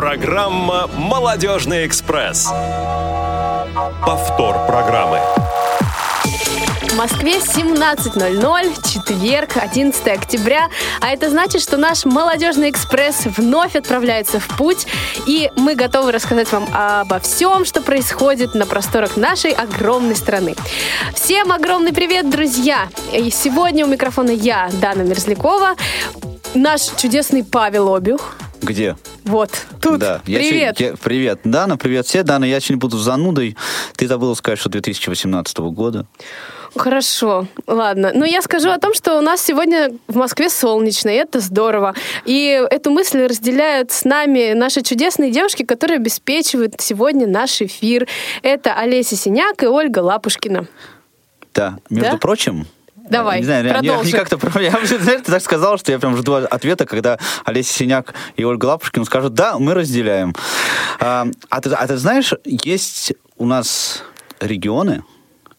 Программа «Молодежный экспресс». Повтор программы. В Москве 17.00, четверг, 11 октября. А это значит, что наш молодежный экспресс вновь отправляется в путь. И мы готовы рассказать вам обо всем, что происходит на просторах нашей огромной страны. Всем огромный привет, друзья! И сегодня у микрофона я, Дана Мерзлякова, наш чудесный Павел Обюх. Где? Вот, тут. Да. Я Привет. сегодня- я- привет, Дана, привет все. Дана, я сегодня буду занудой. Ты забыла сказать, что 2018 года. Хорошо, ладно. Но я скажу о том, что у нас сегодня в Москве солнечно, и это здорово. И эту мысль разделяют с нами наши чудесные девушки, которые обеспечивают сегодня наш эфир. Это Олеся Синяк и Ольга Лапушкина. Да. Между Да? прочим, Давай, не знаю, я- продолжи. я как-то я ты так сказал, что я прям жду ответа, когда Олеся Синяк и Ольга Лапушкина скажут, да, мы разделяем. А, а ты, а ты знаешь, есть у нас регионы,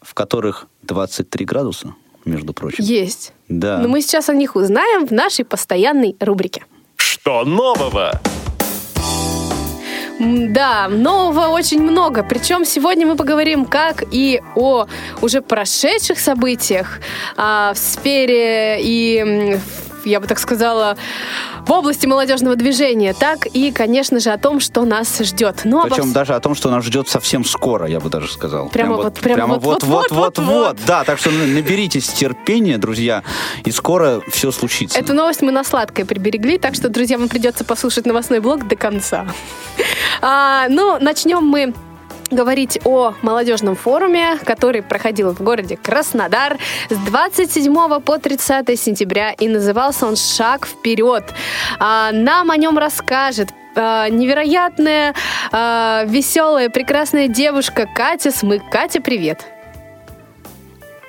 в которых 23 градуса, между прочим. Есть. Да. Но мы сейчас о них узнаем в нашей постоянной рубрике. Что нового? Да, нового очень много. Причем сегодня мы поговорим как и о уже прошедших событиях а, в сфере и, в- я бы так сказала, в области молодежного движения, так и, конечно же, о том, что нас ждет. Ну, обо Причем вс- даже о том, что нас ждет совсем скоро, я бы даже сказал. Прямо вот- прямо вот- вот- вот- вот, вот. вот. Да, так что наберитесь терпения, друзья, и скоро все случится. Эту новость мы на сладкое приберегли, так что, друзья, вам придется послушать новостной блок до конца. А, ну, начнем мы говорить о молодежном форуме, который проходил в городе Краснодар с 27 по 30 сентября, и назывался он «Шаг вперед». А, нам о нем расскажет а, невероятная, а, веселая, прекрасная девушка Катя Смык. Катя, привет.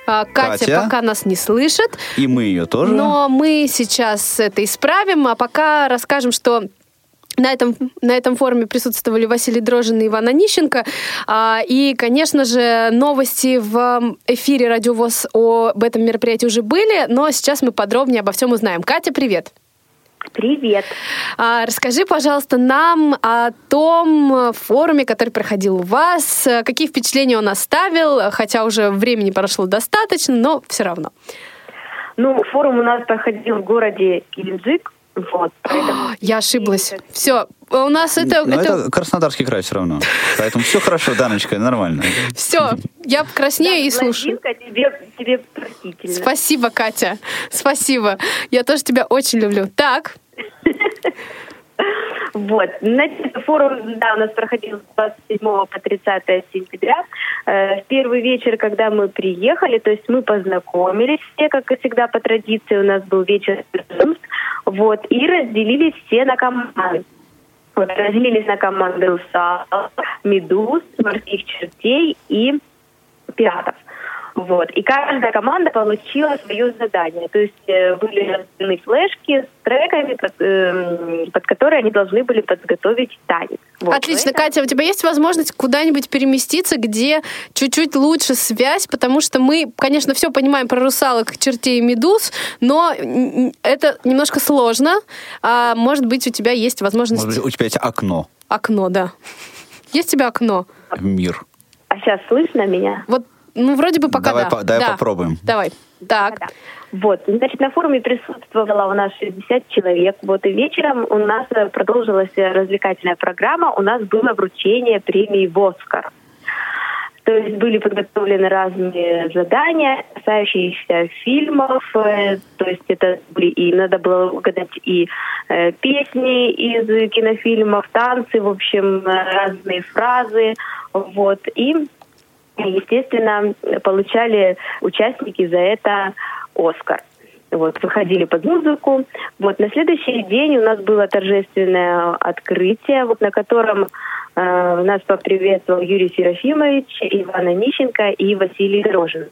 Катя, Катя. пока нас не слышит, И мы ее тоже. но мы сейчас это исправим, а пока расскажем, что на этом, на этом форуме присутствовали Василий Дрожин и Иван Онищенко. А, И, конечно же, новости в эфире Радио ВОЗ об этом мероприятии уже были, но сейчас мы подробнее обо всем узнаем. Катя, привет! Привет. А, Расскажи, пожалуйста, нам о том форуме, который проходил у вас, какие впечатления он оставил, хотя уже времени прошло достаточно, но все равно. Ну, форум у нас проходил в городе Геленджик. Вот. поэтому- Я ошиблась. Все, у нас это, Но это, это Краснодарский край все равно. Поэтому все хорошо, Даночка, нормально. все. Я краснею и слушаю. Тебе, тебе. Спасибо, Катя. Спасибо. Я тоже тебя очень люблю. Так, Вот. Значит, форум, да, у нас проходил с 27 по 30 сентября. Э, в первый вечер, когда мы приехали, то есть мы познакомились все, как и всегда по традиции, у нас был вечер знакомств, вот, и разделились все на команды. Вот, разделились на команды УСА, Медуз, Морских чертей и Пиратов. Вот. И каждая команда получила свое задание. То есть э, были разделены флешки с треками, под, эм, под которые они должны были подготовить танец. Вот. отлично. Это- Катя, у тебя есть возможность куда-нибудь переместиться, где чуть-чуть лучше связь, потому что мы, конечно, все понимаем про русалок, чертей и медуз, но это немножко сложно. А может быть, у тебя есть возможность... Может быть, у тебя есть окно Окно, да. Есть у тебя окно? в мир. А сейчас слышно меня? Вот, ну, вроде бы пока Давай да. по- давай Да. попробуем. Давай. Так. Да. Вот, значит, на форуме присутствовало у нас 60 человек. Вот и вечером у нас э, продолжилась э, развлекательная программа. У нас было вручение премии «Воскар». То есть были подготовлены разные задания, касающиеся фильмов. э, То есть это были и надо было угадать и э, песни из кинофильмов, танцы, в общем, разные фразы. Вот. И естественно, получали участники за это Оскар. Вот, выходили под музыку. Вот, на следующий день у нас было торжественное открытие, вот, на котором э, нас поприветствовал Юрий Серафимович, Иван Онищенко и Василий Дрожин.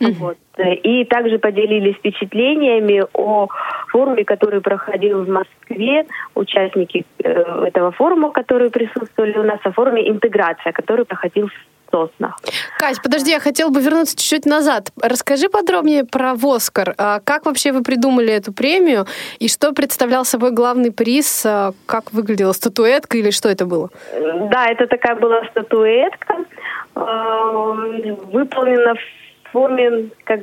Вот. И также поделились впечатлениями о форуме, который проходил в Москве. Участники э, этого форума, которые присутствовали у нас, о форуме «Интеграция», который проходил в Соснах. Кать, подожди, я хотела бы вернуться чуть-чуть назад. Расскажи подробнее про Воскар. А Как вообще вы придумали эту премию? И что представлял собой главный приз? А Как выглядела статуэтка или что это было? Да, это такая была статуэтка, э, выполнена в форме, как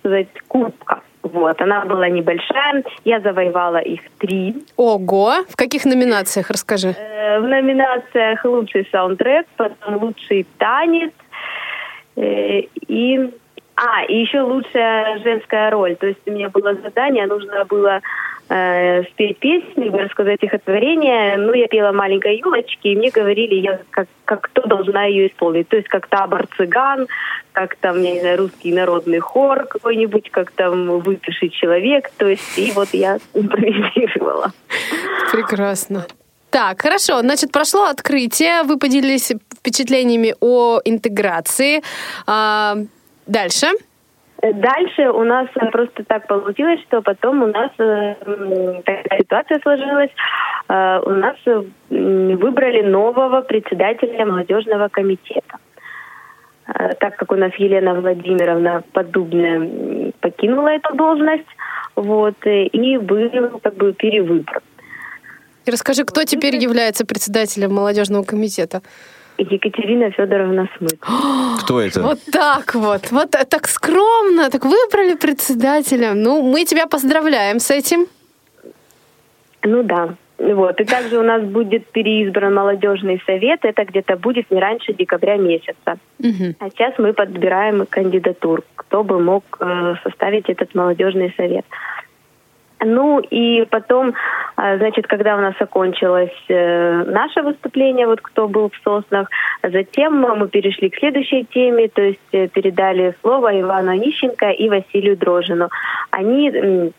сказать, кубка. Вот, она была небольшая, я завоевала их три. Ого! В каких номинациях? Расскажи. Э, В номинациях лучший саундтрек, потом лучший танец э, и а и еще лучшая женская роль. То есть у меня было задание, нужно было э, спеть песню, рассказать стихотворение. Ну, я пела маленькой елочки, и мне говорили, я как, как кто должна ее исполнить. То есть как табор цыган, как там, я не знаю, русский народный хор какой-нибудь, как там выпиший человек. То есть и вот я импровизировала. Прекрасно. Так, хорошо. Значит, прошло открытие. Вы поделились впечатлениями о интеграции. Дальше. Дальше у нас э, просто так получилось, что потом у нас э, такая ситуация сложилась. Э, У нас э, выбрали нового председателя молодежного комитета. Э, Так как у нас Елена Владимировна Поддубная м, покинула эту должность, вот, э, и был как бы перевыбор. И расскажи, кто теперь является председателем молодежного комитета? Екатерина Федоровна Смык. Кто это? Вот так вот. Вот так скромно, так выбрали председателя. Ну, мы тебя поздравляем с этим. Ну да. Вот. И также у нас будет переизбран молодежный совет. Это где-то будет не раньше декабря месяца. Мгм. А сейчас мы подбираем кандидатур, кто бы мог э, составить этот молодежный совет. Ну и потом, а, значит, когда у нас окончилось э, наше выступление, вот кто был в Соснах, затем мы перешли к следующей теме, то есть э, передали слово Ивану Онищенко и Василию Дрожину. Они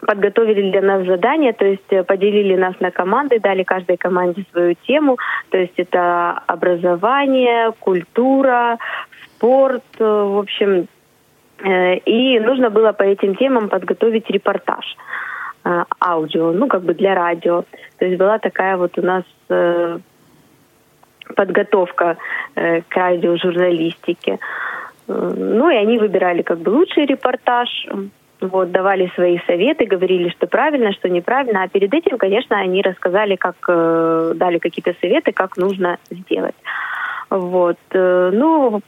подготовили для нас задание, то есть э, поделили нас на команды, дали каждой команде свою тему, то есть это образование, культура, спорт, в общем, И нужно было по этим темам подготовить репортаж э, аудио, ну, как бы для радио. То есть была такая вот у нас э, подготовка э, к радиожурналистике. Э, Ну, и они выбирали как бы лучший репортаж, вот, давали свои советы, говорили, что правильно, что неправильно. А перед этим, конечно, они рассказали, как э, дали какие-то советы, как нужно сделать. Вот. Ну,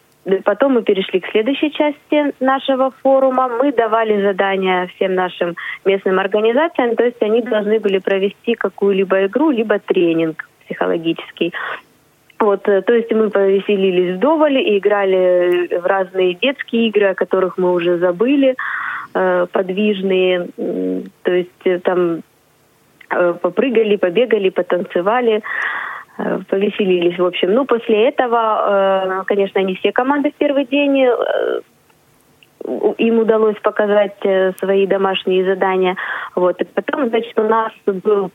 Потом мы перешли к следующей части нашего форума. Мы давали задания всем нашим местным организациям, то есть они должны были провести какую-либо игру, либо тренинг психологический. Вот, э, то есть мы повеселились вдоволь и играли в разные детские игры, о которых мы уже забыли, э, подвижные. То есть э, там попрыгали, побегали, потанцевали повеселились, в общем. Ну, после этого, э, конечно, не все команды в первый день, э, им удалось показать э, свои домашние задания. Вот. И потом, значит, у нас был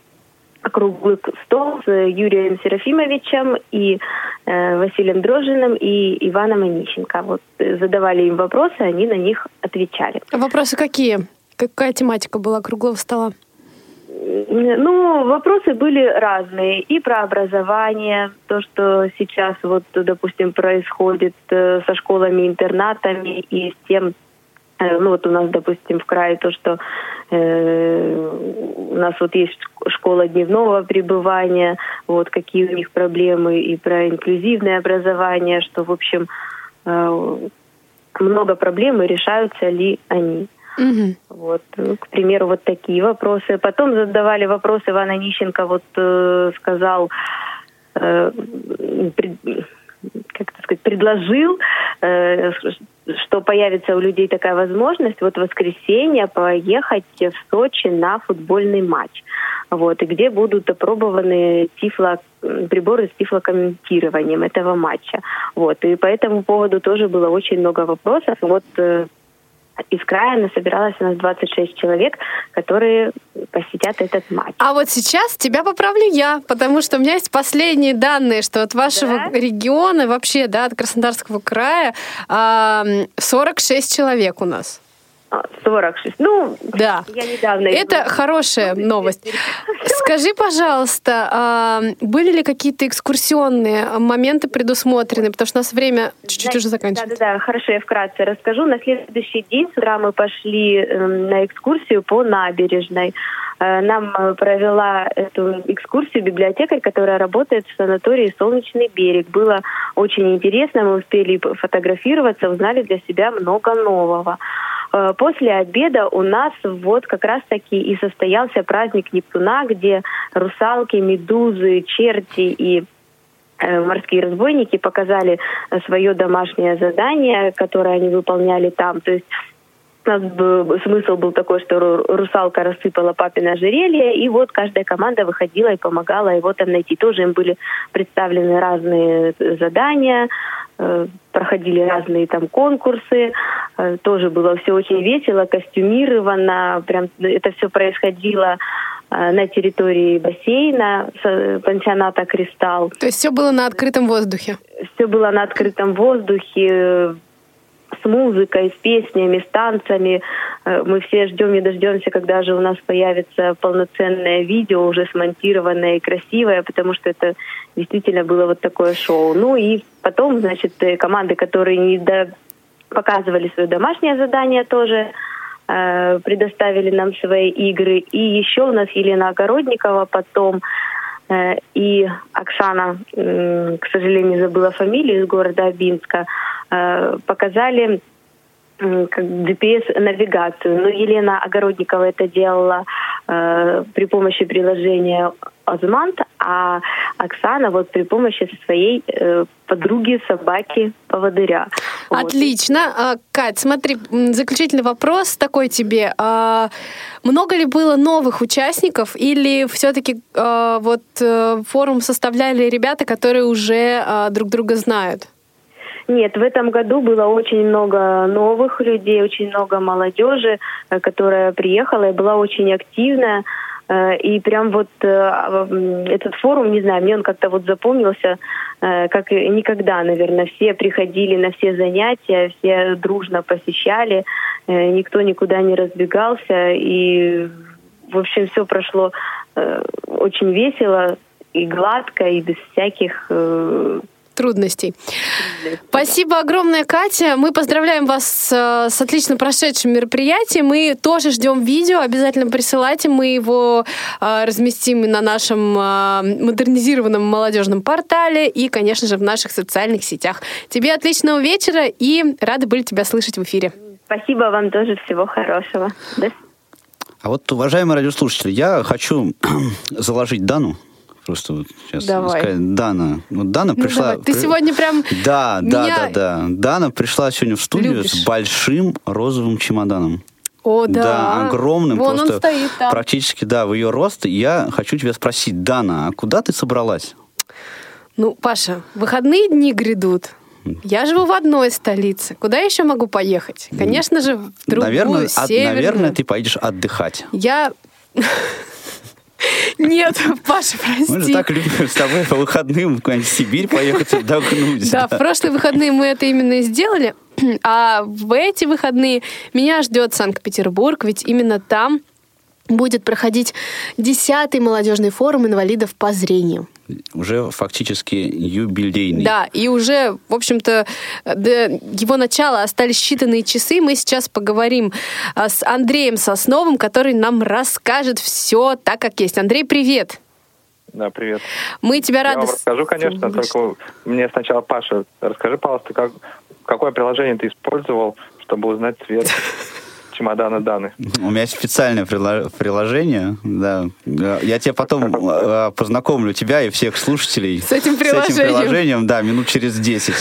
круглый стол с Юрием Серафимовичем и э, Василием Дрожиным и Иваном Онищенко. Вот э, задавали им вопросы, они на них отвечали. Вопросы какие? Какая тематика была круглого стола? Ну, вопросы были разные. И про образование, то, что сейчас, вот, допустим, происходит э, со школами-интернатами и с тем, э, ну вот у нас, допустим, в крае то, что э, у нас вот есть шк- школа дневного пребывания, вот какие у них проблемы, и про инклюзивное образование, что, в общем, э, много проблем, и решаются ли они. Мгм. Вот, ну, к примеру, вот такие вопросы. Потом задавали вопрос Иван Онищенко, вот э, сказал, э, пред- как сказать, предложил, э, что появится у людей такая возможность вот в воскресенье поехать в Сочи на футбольный матч. Вот, и где будут опробованы тифло, приборы с тифлокомментированием этого матча. Вот, и по этому поводу тоже было очень много вопросов. Вот э, из края насобиралось у нас 26 человек, которые посетят этот матч. А вот сейчас тебя поправлю я, потому что у меня есть последние данные, что от вашего Да? региона, вообще, да, от Краснодарского края, а, 46 человек у нас. А, 46. Ну, Да. я недавно... Это иду. хорошая новость. Скажи, пожалуйста, а, были ли какие-то экскурсионные моменты предусмотрены? Потому что у нас время чуть-чуть уже заканчивается. Да-да-да, хорошо, я вкратце расскажу. На следующий день с утра мы пошли эм, на экскурсию по набережной. Э, Нам э, провела эту экскурсию библиотекарь, которая работает в санатории «Солнечный берег». Было очень интересно, мы успели фотографироваться, узнали для себя много нового. Э, После обеда у нас вот как раз-таки и состоялся праздник Нептуна, где русалки, медузы, черти и э, морские разбойники показали э, свое домашнее задание, которое они выполняли там. То есть у нас бы- смысл был такой, что ру- русалка рассыпала папино ожерелье, и вот каждая команда выходила и помогала его там найти. Тоже им были представлены разные задания, проходили разные там конкурсы, Э, тоже было все очень весело, костюмировано, прям это все происходило э, на территории бассейна э, пансионата «Кристалл». То есть все было на открытом воздухе. Все было на открытом воздухе, э, с музыкой, с песнями, с танцами. Э, Мы все ждем не дождемся, когда же у нас появится полноценное видео, уже смонтированное и красивое, потому что это действительно было вот такое шоу. Ну и потом, значит, э, команды, которые не до- показывали свое домашнее задание тоже, э, предоставили нам свои игры. И еще у нас Елена Огородникова потом и Оксана, к сожалению, забыла фамилию из города Абинска, э, показали GPS-навигацию. Но Елена Огородникова это делала э, при помощи приложения Озмант, а Оксана вот при помощи своей э, подруги собаки поводыря. Вот. Отлично. А, Кать, смотри, заключительный вопрос такой тебе. А, Много ли было новых участников или все-таки вот э, форум составляли ребята, которые уже а, друг друга знают? Нет, в этом году было очень много новых людей, очень много молодежи, э, которая приехала и была очень активная. Э, И прям вот э, м, этот форум, не знаю, мне он как-то вот запомнился, как никогда, наверное. Все приходили на все занятия, все дружно посещали, никто никуда не разбегался. И, в общем, все прошло очень весело и гладко, и без всяких трудностей. Спасибо огромное, Катя. Мы поздравляем вас с, с отлично прошедшим мероприятием. Мы тоже ждем видео. Обязательно присылайте. Мы его э, разместим на нашем э, модернизированном молодежном портале и, конечно же, в наших социальных сетях. Тебе отличного вечера и рады были тебя слышать в эфире. Спасибо вам тоже. Всего хорошего. До А вот, уважаемые радиослушатели, я хочу заложить Дану. Просто вот сейчас Давай. сказать. Дана. Вот Дана Ну, пришла... давай. Ты при- сегодня прям Да, да, меня да, да. Дана пришла сегодня в студию любишь. с большим розовым чемоданом. О, да. огромным, Вон просто он стоит там. практически, да, в ее рост. Я хочу тебя спросить, Дана, а куда ты собралась? Ну, Паша, выходные дни грядут. Я живу в одной столице. Куда еще могу поехать? Конечно же, в другую, наверное, от- северную. наверное, ты поедешь отдыхать. Я... Нет, Паша, Мы же прости. так любим с тобой по выходным в какую-нибудь Сибирь поехать отдохнуть. Да, в прошлые выходные мы это именно и сделали. А в эти выходные меня ждет Санкт-Петербург, ведь именно там будет проходить 10-й молодежный форум инвалидов по зрению. Уже фактически юбилейный. Да, и уже, в общем-то, его начала остались считанные часы. Мы сейчас поговорим а, с Андреем Сосновым, который нам расскажет все так, как есть. Андрей, привет! Да, привет. Мы тебя Я рады... вам с- расскажу, конечно, только мне сначала, Паша, расскажи, пожалуйста, как, какое приложение ты использовал, чтобы узнать цвет чемодана Даны. У меня есть специальное прило- приложение, да. Я тебе потом э, познакомлю тебя и всех слушателей С этим С этим приложением. приложением, да, минут через 10.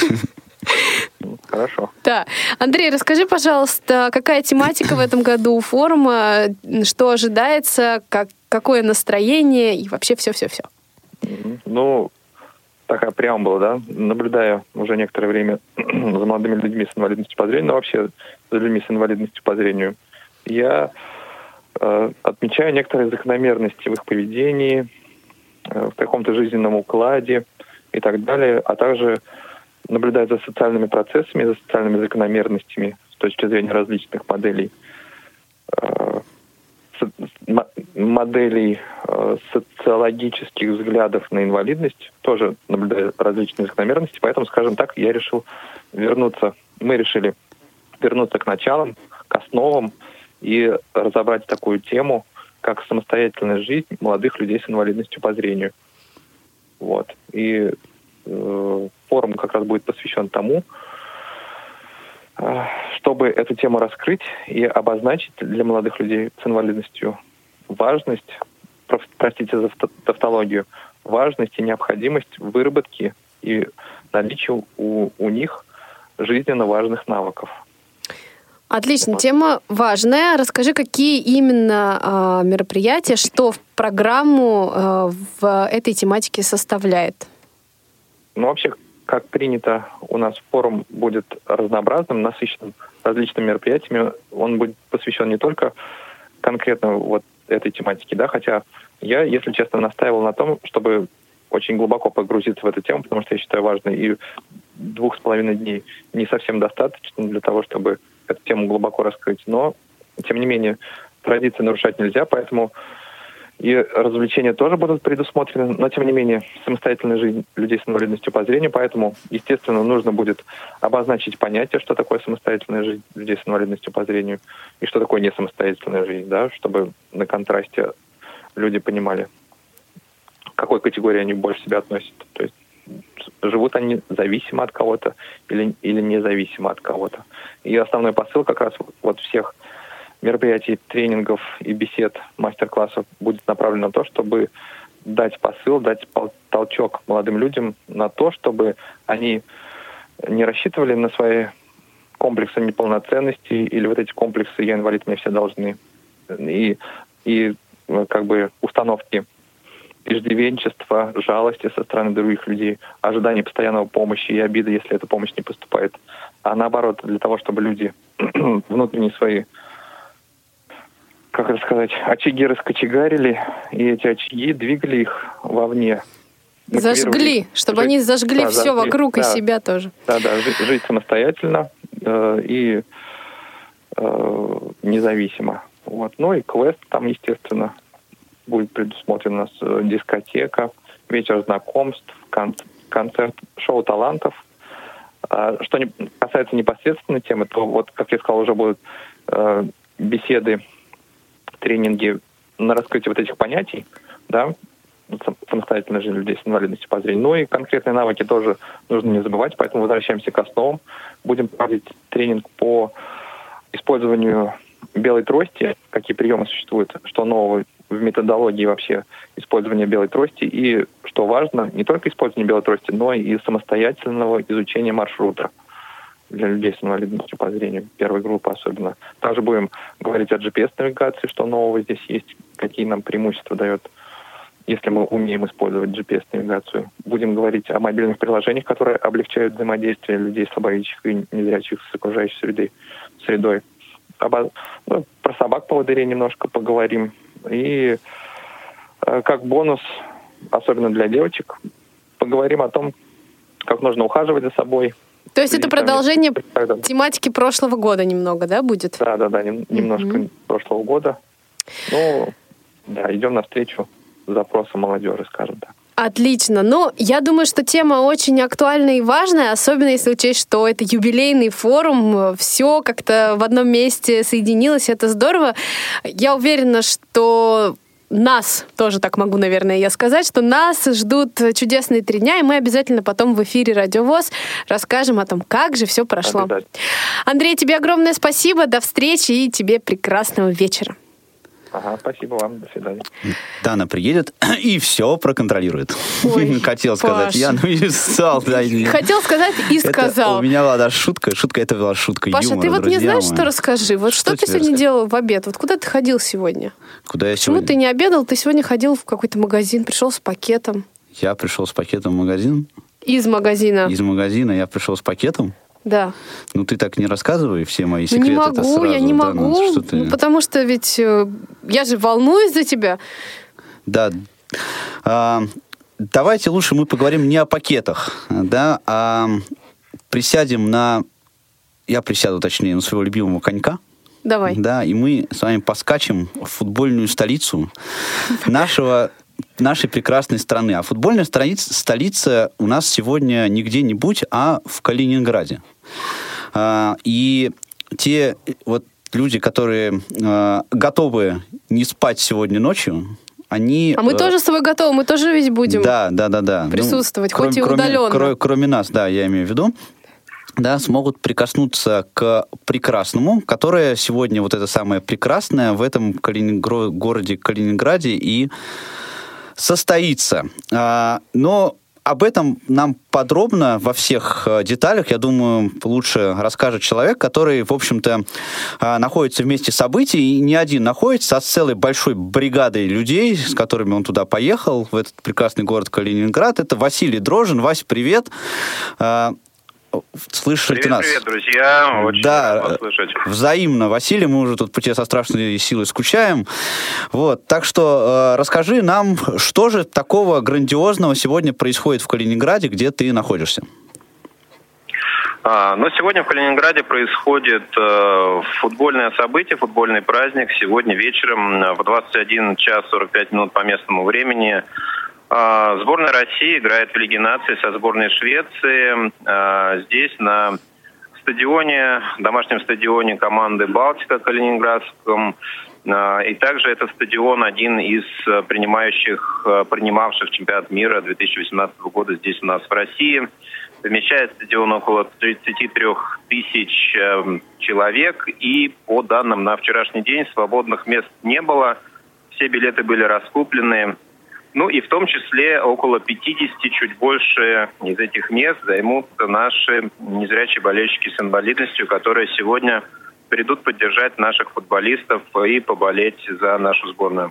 Ну, Хорошо. Да. Андрей, расскажи, пожалуйста, какая тематика в этом году у форума, что ожидается, как, какое настроение и вообще все-все-все. Ну, такая преамбула, да, наблюдая уже некоторое время за молодыми людьми с инвалидностью по зрению, но вообще за людьми с инвалидностью по зрению, я э, отмечаю некоторые закономерности в их поведении, э, в каком-то жизненном укладе и так далее, а также наблюдая за социальными процессами, за социальными закономерностями с точки зрения различных моделей э, моделей социологических взглядов на инвалидность, тоже наблюдаю различные закономерности, поэтому, скажем так, я решил вернуться, мы решили вернуться к началам, к основам и разобрать такую тему, как самостоятельная жизнь молодых людей с инвалидностью по зрению. Вот. И э, форум как раз будет посвящен тому, э, чтобы эту тему раскрыть и обозначить для молодых людей с инвалидностью важность, простите за тавтологию, важность и необходимость выработки и наличия у, у них жизненно важных навыков. Отлично, тема важная. Расскажи, какие именно э, мероприятия, что в программу э, в этой тематике составляет? Ну, вообще, как принято, у нас форум будет разнообразным, насыщенным различными мероприятиями. Он будет посвящен не только конкретно вот этой тематике, да, хотя я, если честно, настаивал на том, чтобы очень глубоко погрузиться в эту тему, потому что я считаю важной, и двух с половиной дней не совсем достаточно для того, чтобы эту тему глубоко раскрыть. Но, тем не менее, традиции нарушать нельзя, поэтому и развлечения тоже будут предусмотрены, но тем не менее самостоятельная жизнь людей с инвалидностью по зрению, поэтому, естественно, нужно будет обозначить понятие, что такое самостоятельная жизнь людей с инвалидностью по зрению и что такое не самостоятельная жизнь, да, чтобы на контрасте люди понимали, к какой категории они больше себя относят. То есть живут они зависимо от кого-то или, или независимо от кого-то. И основной посыл как раз вот всех мероприятий, тренингов и бесед, мастер-классов будет направлен на то, чтобы дать посыл, дать толчок молодым людям на то, чтобы они не рассчитывали на свои комплексы неполноценности или вот эти комплексы «я инвалид, мне все должны». И, и как бы установки иждивенчества, жалости со стороны других людей, ожидания постоянного помощи и обиды, если эта помощь не поступает. А наоборот, для того, чтобы люди внутренние свои, как это сказать, очаги раскочегарили, и эти очаги двигали их вовне. Зажгли, чтобы жить, они зажгли да, все зажгли, вокруг да, и себя тоже. Да, да, жить, жить самостоятельно э, и э, независимо. Вот. Ну и квест там, естественно, будет предусмотрена у нас э, дискотека, вечер знакомств, концерт, шоу талантов. А, что не касается непосредственной темы, то вот, как я сказал, уже будут э, беседы, тренинги на раскрытие вот этих понятий, да, самостоятельной жизни людей с инвалидностью по зрению. Ну и конкретные навыки тоже нужно не забывать, поэтому возвращаемся к основам. Будем проводить тренинг по использованию белой трости, какие приемы существуют, что нового в методологии вообще использования белой трости. И, что важно, не только использование белой трости, но и самостоятельного изучения маршрута для людей с инвалидностью по зрению, первой группы особенно. Также будем говорить о GPS-навигации, что нового здесь есть, какие нам преимущества дает, если мы умеем использовать GPS-навигацию. Будем говорить о мобильных приложениях, которые облегчают взаимодействие людей слабовидящих и незрячих с окружающей средой. средой. Обо... Ну, про собак-поводырей немножко поговорим, и э, как бонус, особенно для девочек, поговорим о том, как нужно ухаживать за собой. То есть это продолжение тематики прошлого года немного, да, будет? Да, да, да, немножко mm-hmm. прошлого года. Ну, да, идем навстречу запросам молодежи, скажем так. Отлично. Ну, я думаю, что тема очень актуальная и важная, особенно если учесть, что это юбилейный форум, все как-то в одном месте соединилось, это здорово. Я уверена, что нас, тоже так могу, наверное, я сказать, что нас ждут чудесные три дня, и мы обязательно потом в эфире Радиовоз расскажем о том, как же все прошло. Андрей, тебе огромное спасибо, до встречи и тебе прекрасного вечера. Ага, спасибо вам, до свидания. Дана приедет и все проконтролирует. Ой, Хотел сказать я, ну и стал. Да, Хотел сказать и сказал. Это у меня была даже шутка, шутка, это была шутка Паша, юмора, ты вот не знаешь, мои. что расскажи? Вот что, что ты сегодня рассказать? делал в обед? Вот куда ты ходил сегодня? Куда я Почему сегодня? ты не обедал? Ты сегодня ходил в какой-то магазин, пришел с пакетом. Я пришел с пакетом в магазин. Из магазина. Из магазина я пришел с пакетом. Да. Ну ты так не рассказывай все мои секреты. Ну, не могу, сразу, я не да, могу, ну, что ты... ну, потому что ведь э, я же волнуюсь за тебя. Да. А, давайте лучше мы поговорим не о пакетах, да, а присядем на... Я присяду, точнее, на своего любимого конька. Давай. Да, и мы с вами поскачем в футбольную столицу нашего нашей прекрасной страны. А футбольная столица, столица у нас сегодня не где-нибудь, а в Калининграде. А, и те вот люди, которые а, готовы не спать сегодня ночью, они... А мы э, тоже с тобой готовы, мы тоже ведь будем. Да, да, да, да. Ну, присутствовать, хоть и кроме, удаленно. Кроме, кроме нас, да, я имею в виду да, смогут прикоснуться к прекрасному, которое сегодня вот это самое прекрасное в этом Калинингро- городе Калининграде и состоится. А, но об этом нам подробно во всех э, деталях, я думаю, лучше расскажет человек, который, в общем-то, э, находится вместе событий, и не один находится, а с целой большой бригадой людей, с которыми он туда поехал, в этот прекрасный город Калининград. Это Василий Дрожин. Вась, привет. Слышите привет, нас? Привет, друзья. Очень да, рад вас слышать. взаимно, Василий, мы уже тут по тебе со страшной силой скучаем. Вот, так что э, расскажи нам, что же такого грандиозного сегодня происходит в Калининграде, где ты находишься? А, ну, сегодня в Калининграде происходит э, футбольное событие, футбольный праздник. Сегодня вечером э, в 21 час 45 минут по местному времени Сборная России играет в Лиге наций со сборной Швеции. А, здесь на стадионе, домашнем стадионе команды «Балтика» Калининградском. А, и также это стадион один из принимающих, принимавших чемпионат мира 2018 года здесь у нас в России. Вмещает стадион около 33 тысяч человек. И по данным на вчерашний день свободных мест не было. Все билеты были раскуплены. Ну и в том числе около 50, чуть больше из этих мест займут наши незрячие болельщики с инвалидностью, которые сегодня придут поддержать наших футболистов и поболеть за нашу сборную.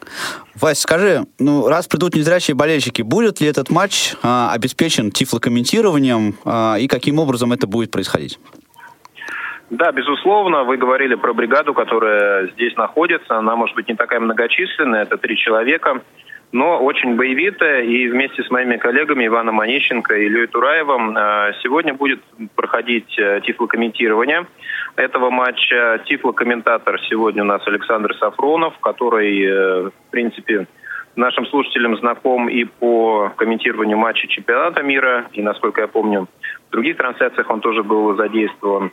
Вась, скажи, ну раз придут незрячие болельщики, будет ли этот матч а, обеспечен тифлокомментированием а, и каким образом это будет происходить? Да, безусловно, вы говорили про бригаду, которая здесь находится. Она может быть не такая многочисленная, это три человека но очень боевитая. И вместе с моими коллегами Иваном Онищенко и Ильей Тураевым э, сегодня будет проходить э, тифлокомментирование этого матча. Тифлокомментатор сегодня у нас Александр Сафронов, который, э, в принципе, нашим слушателям знаком и по комментированию матча чемпионата мира, и, насколько я помню, в других трансляциях он тоже был задействован.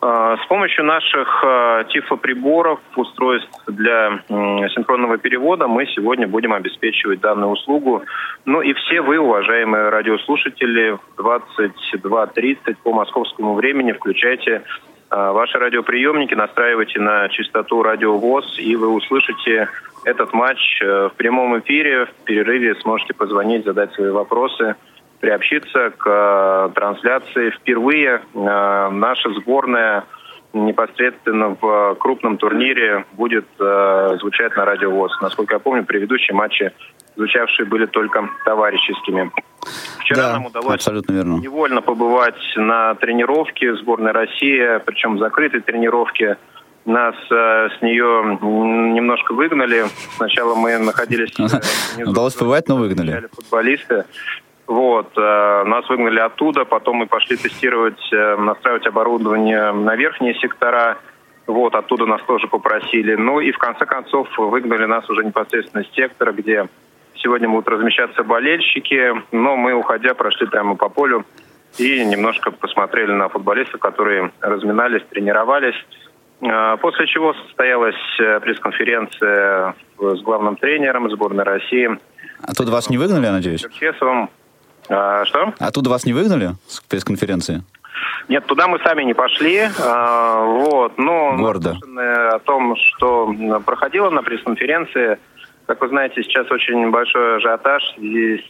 А, с помощью наших а, тифлоприборов, устройств для синхронного перевода мы сегодня будем обеспечивать данную услугу. Ну и все вы, уважаемые радиослушатели, в 22.30 по московскому времени включайте а, ваши радиоприемники, настраивайте на частоту радио ВОЗ, и вы услышите этот матч э, в прямом эфире. В перерыве сможете позвонить, задать свои вопросы – приобщиться к э, трансляции. Впервые э, наша сборная непосредственно в крупном турнире будет э, звучать на радио ВОЗ. Насколько я помню, предыдущие матчи звучавшие были только товарищескими. Вчера да, нам удалось верно. невольно побывать на тренировке сборной России, причем закрытой тренировке. Нас э, с нее немножко выгнали. Сначала мы находились... Э, Удалось побывать, но выгнали. Футболисты. Вот, э, нас выгнали оттуда, потом мы пошли тестировать, э, настраивать оборудование на верхние сектора. Вот, оттуда нас тоже попросили. Ну и в конце концов выгнали нас уже непосредственно с сектора, где сегодня будут размещаться болельщики. Но мы, уходя, прошли прямо по полю и немножко посмотрели на футболистов, которые разминались, тренировались. Э, после чего состоялась пресс-конференция с главным тренером сборной России. Оттуда вас не выгнали, я надеюсь? Черчесовым. А, что? Оттуда вас не выгнали с пресс-конференции? Нет, туда мы сами не пошли. А, вот, но Гордо. о том, что проходило на пресс-конференции, как вы знаете, сейчас очень большой ажиотаж здесь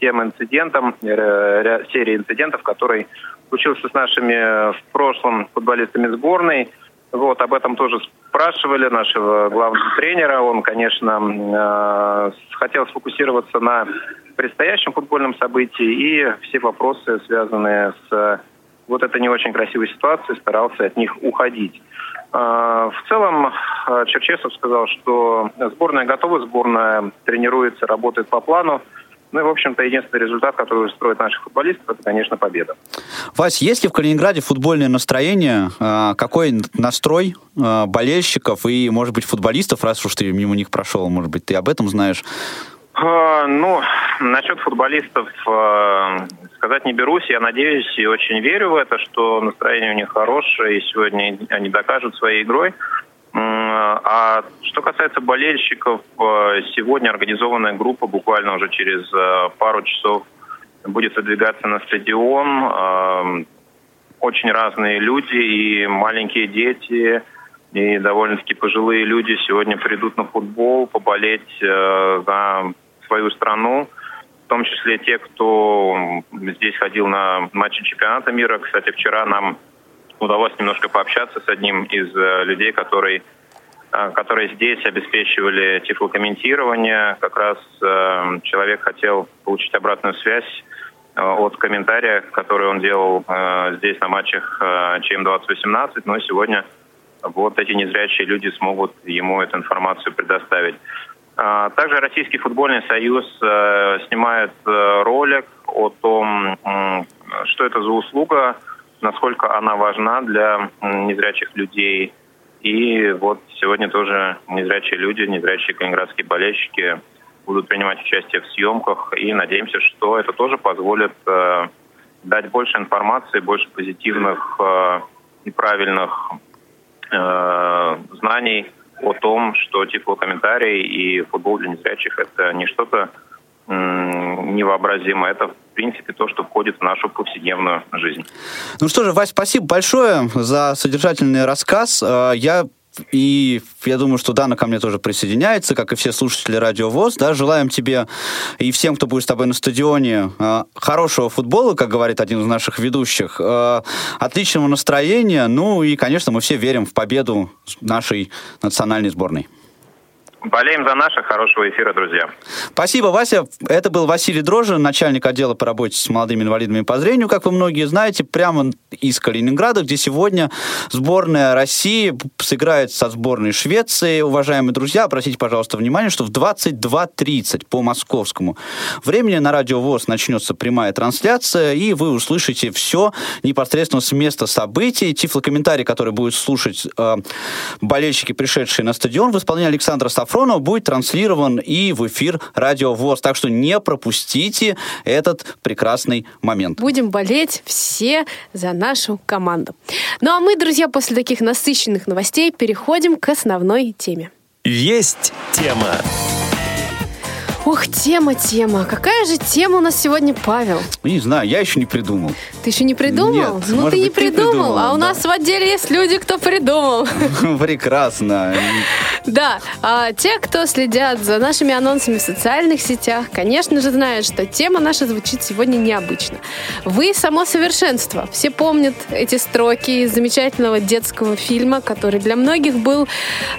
тем инцидентом, э, серии инцидентов, который случился с нашими в прошлом футболистами сборной. Вот, об этом тоже спрашивали нашего главного тренера. Он, конечно, э, хотел сфокусироваться на предстоящем футбольном событии и все вопросы, связанные с вот этой не очень красивой ситуацией, старался от них уходить. Э, в целом, э, Черчесов сказал, что сборная готова, сборная тренируется, работает по плану. Ну и, в общем-то, единственный результат, который строит наших футболистов, это, конечно, победа. Вась, есть ли в Калининграде футбольное настроение? А, Какой настрой а, болельщиков и, может быть, футболистов, раз уж ты мимо них прошел, может быть, ты об этом знаешь? А, Ну, насчет футболистов сказать не берусь. Я надеюсь и очень верю в это, что настроение у них хорошее, и сегодня они докажут своей игрой. А что касается болельщиков, э, сегодня организованная группа буквально уже через э, пару часов будет выдвигаться на стадион. Очень разные люди, и маленькие дети, и довольно-таки пожилые люди сегодня придут на футбол, поболеть э, за свою страну, в том числе те, кто здесь ходил на матчи чемпионата мира. Кстати, вчера нам удалось немножко пообщаться с одним из э, людей, который, э, которые здесь обеспечивали тифлокомментирование. Как раз э, человек хотел получить обратную связь от комментария, который он делал здесь на матчах э, ЧМ-2018, но сегодня вот эти незрячие люди смогут ему эту информацию предоставить. А, Также Российский футбольный союз снимает ролик о том, что это за услуга, насколько она важна для незрячих людей. И вот сегодня тоже незрячие люди, незрячие калининградские болельщики будут принимать участие в съемках. И надеемся, что это тоже позволит э, дать больше информации, больше позитивных э, и правильных э, знаний о том, что тифлокомментарий и футбол для незрячих это не что-то м, невообразимое, это в принципе то, что входит в нашу повседневную жизнь. Ну что же, Вась, спасибо большое за содержательный рассказ. Э, Я и я думаю, что Дана ко мне тоже присоединяется, как и все слушатели Радио ВОЗ. Да, желаем тебе и всем, кто будет с тобой на стадионе, э, хорошего футбола, как говорит один из наших ведущих, э, отличного настроения. Ну и, конечно, мы все верим в победу нашей национальной сборной. Болеем за наших. Хорошего эфира, друзья. Спасибо, Вася. Это был Василий Дрожин, начальник отдела по работе с молодыми инвалидами по зрению, как вы многие знаете, прямо из Калининграда, где сегодня сборная России сыграет со сборной Швеции. Уважаемые друзья, обратите, пожалуйста, внимание, что в 22.30 по московскому времени на Радио ВОЗ начнется прямая трансляция, и вы услышите все непосредственно с места событий. Тифлокомментарий, который будет слушать э, болельщики, пришедшие на стадион, в исполнении Александра Сафронова, будет транслирован и в эфир Радио ВОЗ. Так что не пропустите этот прекрасный момент. Будем болеть все за нашу команду. Ну а мы, друзья, после таких насыщенных новостей переходим к основной теме. Есть тема. Ух, тема, тема. Какая же тема у нас сегодня, Павел? Не знаю, я еще не придумал. Ты еще не придумал? Нет, ну может ты не быть, ты придумал, придумал, а у да. нас в отделе есть люди, кто придумал. Прекрасно. Да, а те, кто следят за нашими анонсами в социальных сетях, конечно же, знают, что тема наша звучит сегодня необычно. Вы само совершенство. Все помнят эти строки из замечательного детского фильма, который для многих был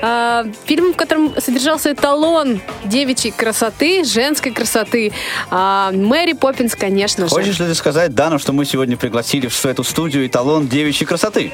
э, фильмом, в котором содержался эталон девичьей красоты, женской красоты. А, Мэри Поппинс, конечно же. Хочешь ли ты сказать, Дана, что мы сегодня пригласили в эту студию эталон девичьей красоты?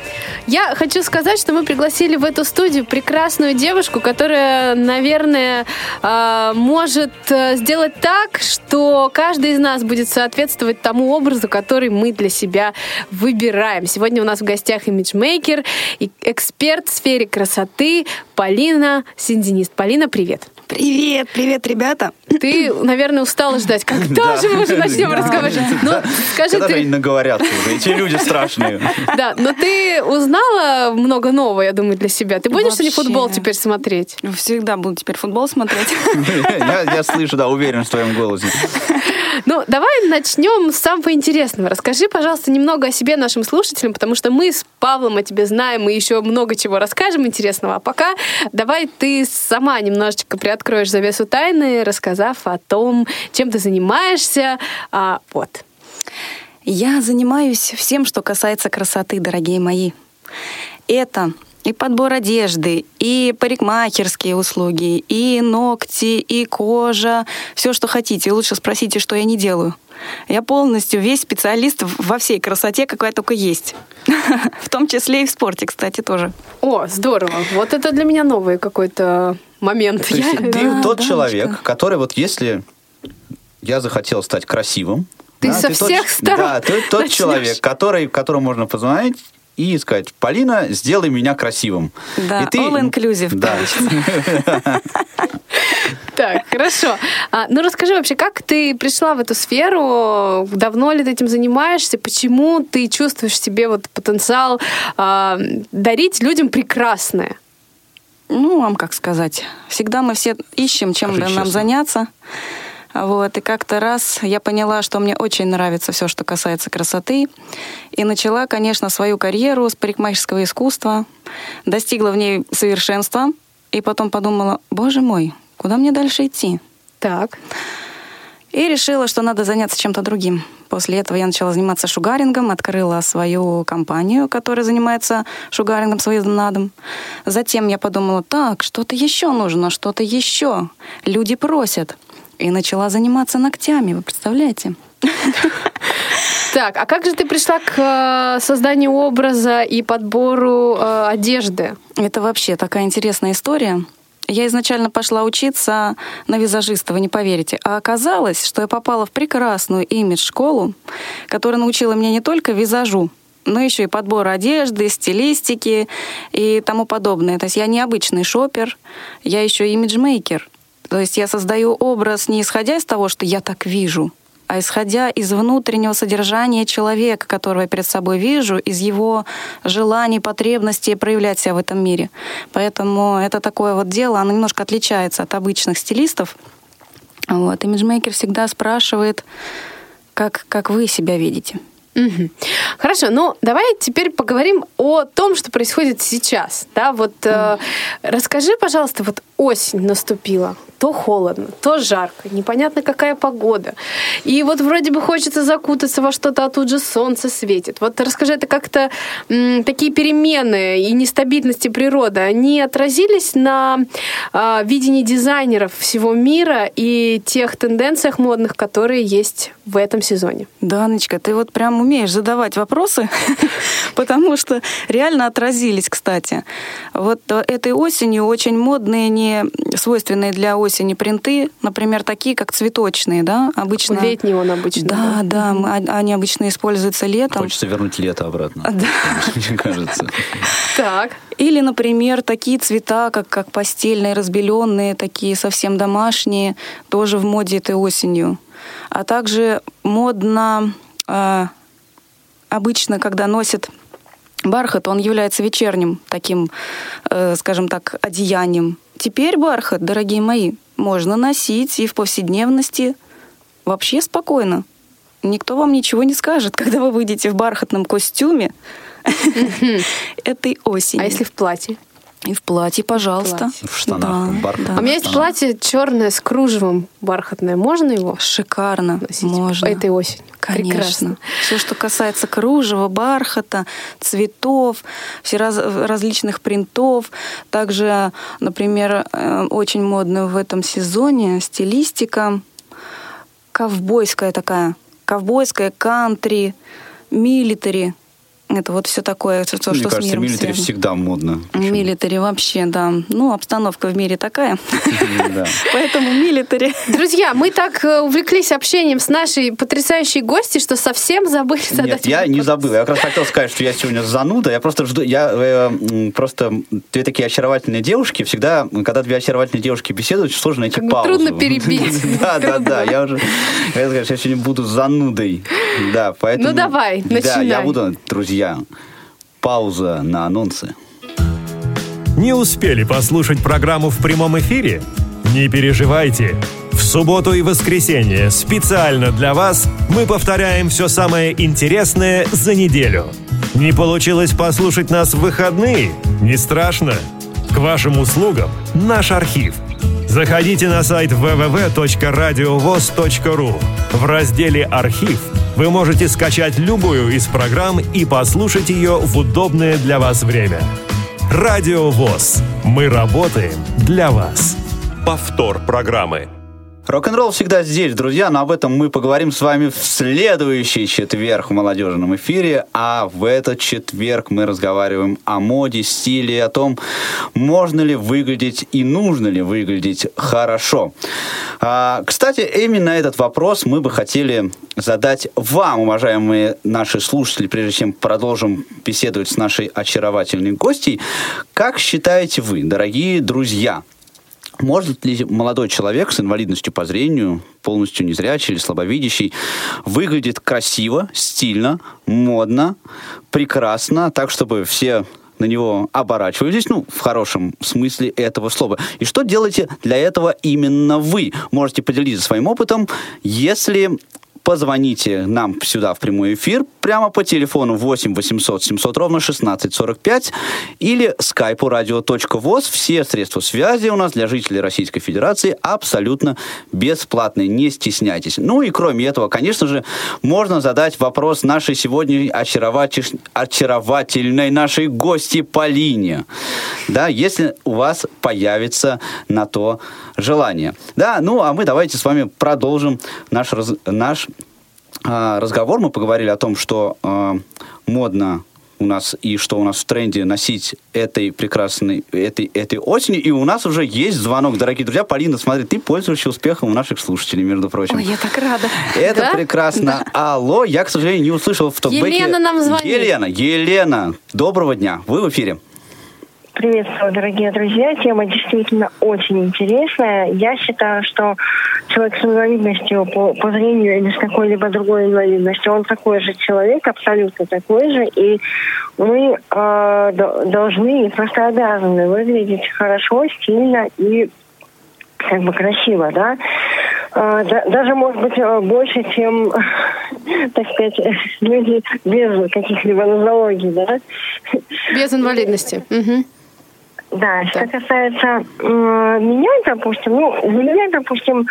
Я хочу сказать, что мы пригласили в эту студию прекрасную девушку, которая, наверное, э, может э, сделать так, что каждый из нас будет соответствовать тому образу, который мы для себя выбираем. Сегодня у нас в гостях имиджмейкер и эксперт в сфере красоты Полина Синдинист. Полина, привет. Привет, привет, ребята. Ты, наверное, устала ждать. Когда же мы уже начнем разговаривать? Ну, скажи Когда ты... они наговорятся уже? Эти люди страшные. Да, но ты узнала много нового, я думаю, для себя. Ты будешь сегодня футбол теперь смотреть? Всегда буду теперь футбол смотреть. Я слышу, да, уверен в твоем голосе. Ну, давай начнем с самого интересного. Расскажи, пожалуйста, немного о себе нашим слушателям, потому что мы с Павлом о тебе знаем и еще много чего расскажем интересного. А пока давай ты сама немножечко приоткроешь завесу тайны, рассказав о том, чем ты занимаешься. А, вот. Я занимаюсь всем, что касается красоты, дорогие мои. Это и подбор одежды, и парикмахерские услуги, и ногти, и кожа, все, что хотите. Лучше спросите, что я не делаю. Я полностью весь специалист во всей красоте, какая только есть. В том числе и в спорте, кстати, тоже. О, здорово. Вот это для меня новый какой-то момент. То есть Я- ты Да, тот да, человек, что? который вот если я захотел стать красивым. Ты со тот- всех сторон Да, ты тот начнешь. человек, который, которому можно позвонить и сказать, Полина, сделай меня красивым. Да, И ты- all inclusive Да. Так, хорошо. А, ну расскажи вообще, как ты пришла в эту сферу? Давно ли ты этим занимаешься? Почему ты чувствуешь в себе вот потенциал а, дарить людям прекрасное? Ну, вам как сказать. Всегда мы все ищем, чем нам заняться. Вот, и как-то раз я поняла, что мне очень нравится все, что касается красоты. И начала, конечно, свою карьеру с парикмахерского искусства. Достигла в ней совершенства. И потом подумала, боже мой, куда мне дальше идти? Так. И решила, что надо заняться чем-то другим. После этого я начала заниматься шугарингом, открыла свою компанию, которая занимается шугарингом с выездом на дом. Затем я подумала, так, что-то еще нужно, что-то еще. Люди просят. И начала заниматься ногтями, вы представляете? Так, а как же ты пришла к э, созданию образа и подбору э, одежды? Это вообще такая интересная история. Я изначально пошла учиться на визажиста, вы не поверите. А оказалось, что я попала в прекрасную имидж-школу, которая научила меня не только визажу, но еще и подбору одежды, стилистики и тому подобное. То есть я не обычный шопер, я еще имиджмейкер. То есть я создаю образ не исходя из того, что я так вижу, а исходя из внутреннего содержания человека, которого я перед собой вижу, из его желаний, потребностей проявлять себя в этом мире. Поэтому это такое вот дело, оно немножко отличается от обычных стилистов. Вот. Имиджмейкер всегда спрашивает, как, как вы себя видите. Хорошо, ну давай теперь поговорим о том, что происходит сейчас. Да, вот э, расскажи, пожалуйста, вот осень наступила, то холодно, то жарко, непонятно какая погода. И вот вроде бы хочется закутаться во что-то, а тут же солнце светит. Вот расскажи, это как-то м, такие перемены и нестабильности природы, они отразились на э, видении дизайнеров всего мира и тех тенденциях модных, которые есть в этом сезоне? Даночка, ты вот прям умеешь задавать вопросы, потому что реально отразились, кстати. Вот этой осенью очень модные, не свойственные для осени принты, например, такие, как цветочные, да, обычно... Летний он обычно. Да, да, а- они обычно используются летом. Хочется вернуть лето обратно. Да. Мне кажется. Так. Или, например, такие цвета, как, как постельные, разбеленные, такие совсем домашние, тоже в моде этой осенью. А также модно э, обычно, когда носят бархат, он является вечерним таким, э, скажем так, одеянием. Теперь бархат, дорогие мои, можно носить и в повседневности вообще спокойно. Никто вам ничего не скажет, когда вы выйдете в бархатном костюме этой осени. А если в платье? И в платье, пожалуйста. платье. В штанах, Да, да. А у меня есть платье черное с кружевом бархатное. Можно его Шикарно. носить Можно. этой осенью? Конечно. Прекрасно. Все, что касается кружева, бархата, цветов, все раз- различных принтов. Также, например, э, очень модная в этом сезоне стилистика ковбойская такая. Ковбойская, кантри, милитари. Это вот все такое, то, что Мне с кажется, миром милитари связано. всегда модно. Почему? Милитари вообще, да. Ну, обстановка в мире такая. Да. Поэтому милитари. Друзья, мы так э, увлеклись общением с нашей потрясающей гостьей, что совсем забыли задать Нет, я не забыл. Я как раз хотел сказать, что я сегодня зануда. Я просто жду, я э, просто две такие очаровательные девушки. Всегда, когда две очаровательные девушки беседуют, очень сложно найти паузу. трудно перебить. Да, да, да. Я уже, я скажу, я сегодня буду занудой. Да, поэтому. Ну, давай, Да, начинай. я буду, друзья. Пауза на анонсы. Не успели послушать программу в прямом эфире? Не переживайте. В субботу и воскресенье специально для вас мы повторяем все самое интересное за неделю. Не получилось послушать нас в выходные? Не страшно. К вашим услугам наш архив. Заходите на сайт www.radiovoz.ru. В разделе «Архив» вы можете скачать любую из программ и послушать ее в удобное для вас время. Радио ВОЗ. Мы работаем для вас. Повтор программы. Рок-н-ролл всегда здесь, друзья, но об этом мы поговорим с вами в следующий четверг в молодежном эфире. А в этот четверг мы разговариваем о моде, стиле, о том, можно ли выглядеть и нужно ли выглядеть хорошо. А, кстати, именно этот вопрос мы бы хотели задать вам, уважаемые наши слушатели, прежде чем продолжим беседовать с нашей очаровательной гостьей. Как считаете вы, дорогие друзья, может ли молодой человек с инвалидностью по зрению, полностью незрячий или слабовидящий, выглядит красиво, стильно, модно, прекрасно, так, чтобы все на него оборачивались, ну, в хорошем смысле этого слова. И что делаете для этого именно вы? Можете поделиться своим опытом, если позвоните нам сюда в прямой эфир прямо по телефону 8 800 700 ровно 1645 или скайпу radio.voz. Все средства связи у нас для жителей Российской Федерации абсолютно бесплатные. Не стесняйтесь. Ну и кроме этого, конечно же, можно задать вопрос нашей сегодня очарователь... очаровательной нашей гости Полине. Да, если у вас появится на то желание. Да, ну а мы давайте с вами продолжим наш, раз... наш разговор. Мы поговорили о том, что э, модно у нас и что у нас в тренде носить этой прекрасной, этой, этой осенью. И у нас уже есть звонок, дорогие друзья. Полина, смотри, ты пользуешься успехом у наших слушателей, между прочим. Ой, я так рада. Это Да? прекрасно. Алло, я, к сожалению, не услышал в токбеке. Елена нам звонит. Елена, Елена, доброго дня. Вы в эфире. Приветствую, дорогие друзья. Тема действительно очень интересная. Я считаю, что человек с инвалидностью по, по зрению или с какой-либо другой инвалидностью, он такой же человек, абсолютно такой же. И мы э, до- должны и просто обязаны выглядеть хорошо, стильно и как бы красиво, да. Да- Даже, может быть, э, больше, чем, так сказать, люди без каких-либо нозологий, да. Без инвалидности. Мгм. Да, что Так. касается э, меня, допустим, ну, для меня, допустим,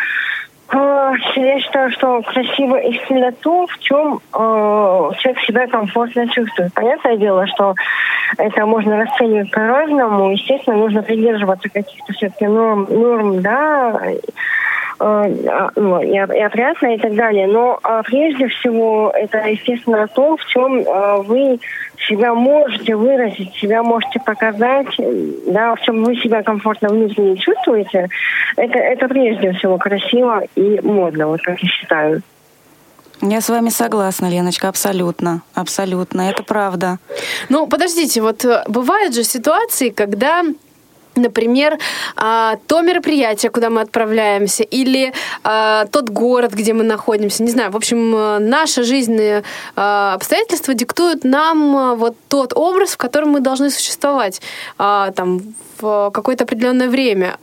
э, я считаю, что красиво и стильно то, в чем э, человек себя комфортно чувствует. Понятное дело, что это можно расценивать по-разному. Естественно, нужно придерживаться каких-то все-таки норм, норм да, ну, и, и опрятно и так далее. Но а, прежде всего это, естественно, то, в чем а, вы себя можете выразить, себя можете показать, э, да, в чем вы себя комфортно внутренне чувствуете. Это, это прежде всего красиво и модно, вот как я считаю. Я с вами согласна, Леночка, абсолютно. Абсолютно. Это правда. Ну, подождите, вот э, бывают же ситуации, когда Например, а, то мероприятие, куда мы отправляемся, или а, тот город, где мы находимся, не знаю, в общем, э, наши жизненные а, обстоятельства диктуют нам а, вот тот образ, в котором мы должны существовать там в какое-то определенное время.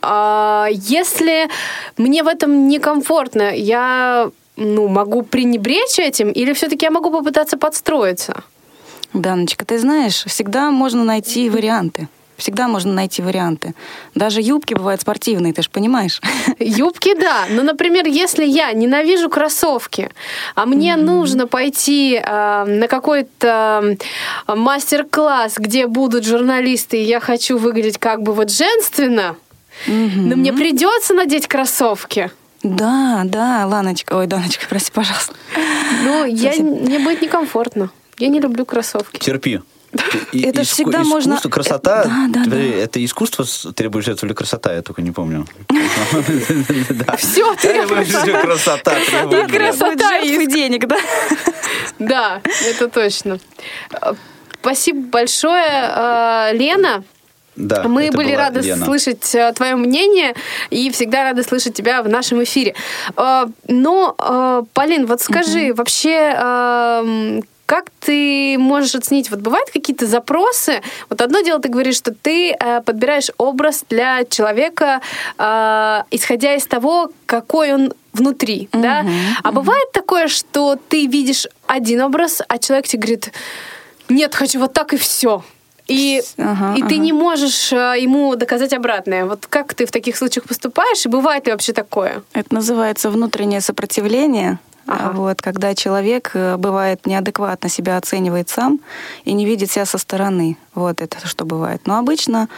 Если мне в этом некомфортно, я ну, могу пренебречь этим, или все-таки я могу попытаться подстроиться? Даночка, ты знаешь, всегда можно найти варианты. Всегда можно найти варианты. Даже юбки бывают спортивные, ты же понимаешь? Юбки, да. Но, например, если я ненавижу кроссовки, а мне нужно пойти э, на какой-то э, мастер-класс, где будут журналисты, и я хочу выглядеть как бы вот женственно, но мне придется надеть кроссовки. Да, да, Ланочка, ой, Даночка, прости, пожалуйста. Ну, я, мне будет некомфортно. Я не люблю кроссовки. Терпи. И- Это иску- всегда можно- искусство, красота. Да, да, да. Это искусство требует жертвы или красота? Я только не помню. Все, Требует красота И красота и денег, да? Да, это точно. Спасибо большое, э, Лена. Да, Мы это были была рады Лена. слышать э, твое мнение и всегда рады слышать тебя в нашем эфире. Э, Но, э, Полин, вот скажи, вообще, э, как ты можешь оценить, вот бывают какие-то запросы? Вот одно дело, ты говоришь, что ты э, подбираешь образ для человека, э, исходя из того, какой он внутри, да? А бывает такое, что ты видишь один образ, а человек тебе говорит, нет, хочу вот так и все. И, Ага, и ты ага. не можешь э, ему доказать обратное. Вот как ты в таких случаях поступаешь? И бывает ли вообще такое? Это называется внутреннее сопротивление. Ага. А Вот, когда человек э, бывает неадекватно себя оценивает сам и не видит себя со стороны. Вот это что бывает. Но обычно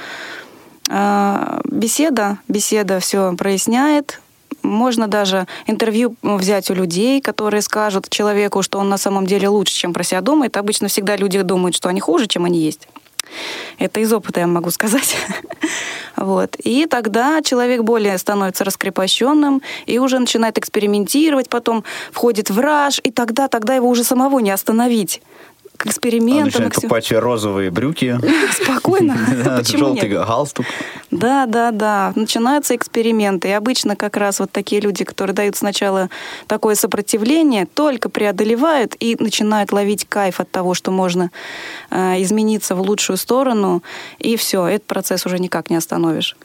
э, беседа, беседа все проясняет, Можно даже интервью взять у людей, которые скажут человеку, что он на самом деле лучше, чем про себя думает. Обычно всегда люди думают, что они хуже, чем они есть. Это из опыта я могу сказать. вот. И тогда человек более становится раскрепощенным и уже начинает экспериментировать, потом входит в раж, и тогда, тогда его уже самого не остановить экспериментам. Он начинает покупать розовые брюки. Спокойно. Желтый галстук. Да, да, да. Начинаются эксперименты. И обычно как раз вот такие люди, которые дают сначала такое сопротивление, только преодолевают и начинают ловить кайф от того, что можно э, измениться в лучшую сторону. И все, этот процесс уже никак не остановишь.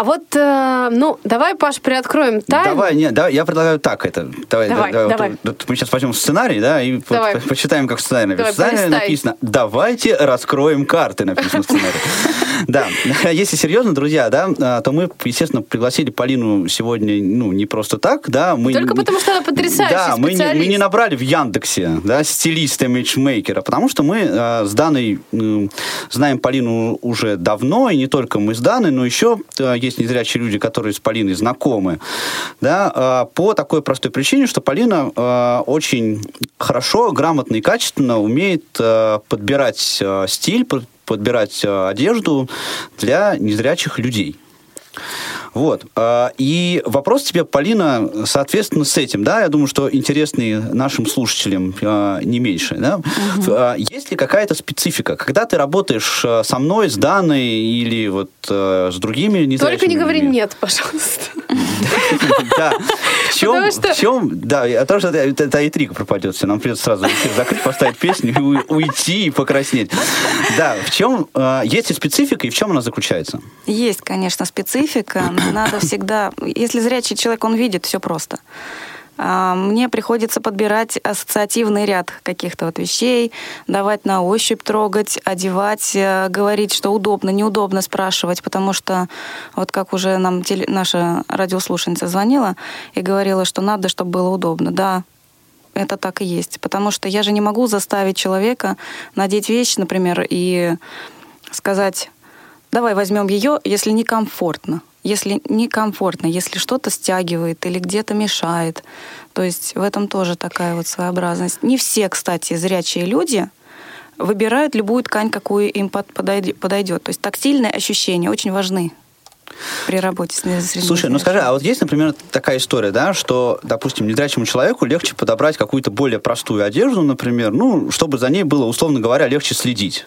А вот, э, ну, давай, Паш, приоткроем тайну. Давай, нет, давай, я предлагаю так это. Давай, давай. давай, давай. Вот, вот мы сейчас возьмем сценарий, да, и давай. по почитаем, как сценарий написан. Давай, сценарий написано «Давайте раскроем карты», написано в сценарии. Да, если серьезно, друзья, да, а, то мы, естественно, пригласили Полину сегодня, ну, не просто так, да. Мы, Только потому, что она потрясающий Да, мы не, мы не набрали в Яндексе, да, стилиста, имиджмейкера, потому что мы э, с Даной э, знаем Полину уже давно, и не только мы с Даной, но еще э, есть незрячие люди, которые с Полиной знакомы, да, э, по такой простой причине, что Полина э, очень хорошо, грамотно и качественно умеет э, подбирать стиль, подбирать одежду для незрячих людей. Вот. А, и вопрос тебе, Полина, соответственно, с этим, да, я думаю, что интересный нашим слушателям а, не меньше, да. Угу. Есть ли какая-то специфика, когда ты работаешь со мной, с Даной или вот с другими незрячими Только не говори «нет», пожалуйста. Да. В чем, в чем, да, а то, что это, это интрига пропадет, все, нам придется сразу закрыть, поставить песню и уйти и покраснеть. Да, в чем, есть ли специфика и в чем она заключается? Есть, конечно, специфика надо всегда... Если зрячий человек, он видит, все просто. А, мне приходится подбирать ассоциативный ряд каких-то вот вещей, давать на ощупь трогать, одевать, э, говорить, что удобно, неудобно спрашивать, потому что вот как уже нам теле, наша радиослушательница звонила и говорила, что надо, чтобы было удобно. Да, это так и есть. Потому что я же не могу заставить человека надеть вещь, например, и сказать, давай возьмем ее, если некомфортно если некомфортно, если что-то стягивает или где-то мешает. То есть в этом тоже такая вот своеобразность. Не все, кстати, зрячие люди выбирают любую ткань, какую им подойдет. То есть тактильные ощущения очень важны при работе с незрячими. Слушай, ну скажи, а вот есть, например, такая история, да, что, допустим, незрячему человеку легче подобрать какую-то более простую одежду, например, ну, чтобы за ней было, условно говоря, легче следить.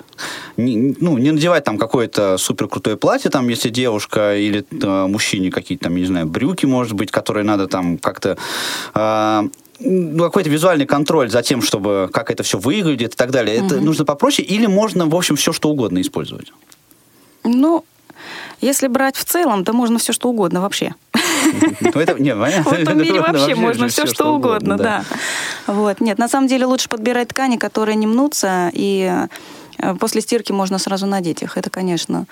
Не, ну, не надевать там какое-то супер крутое платье, там, если девушка или э, мужчине какие-то там, не знаю, брюки, может быть, которые надо там как-то э, ну, какой-то визуальный контроль за тем, чтобы как это все выглядит и так далее. Mm-hmm. Это нужно попроще, или можно, в общем, все что угодно использовать? Ну, если брать в целом, то можно все что угодно вообще. Ну, в этом мире вообще можно все что угодно, да. Вот. Нет, на самом деле лучше подбирать ткани, которые не мнутся, и э, после стирки можно сразу надеть их. Это, конечно,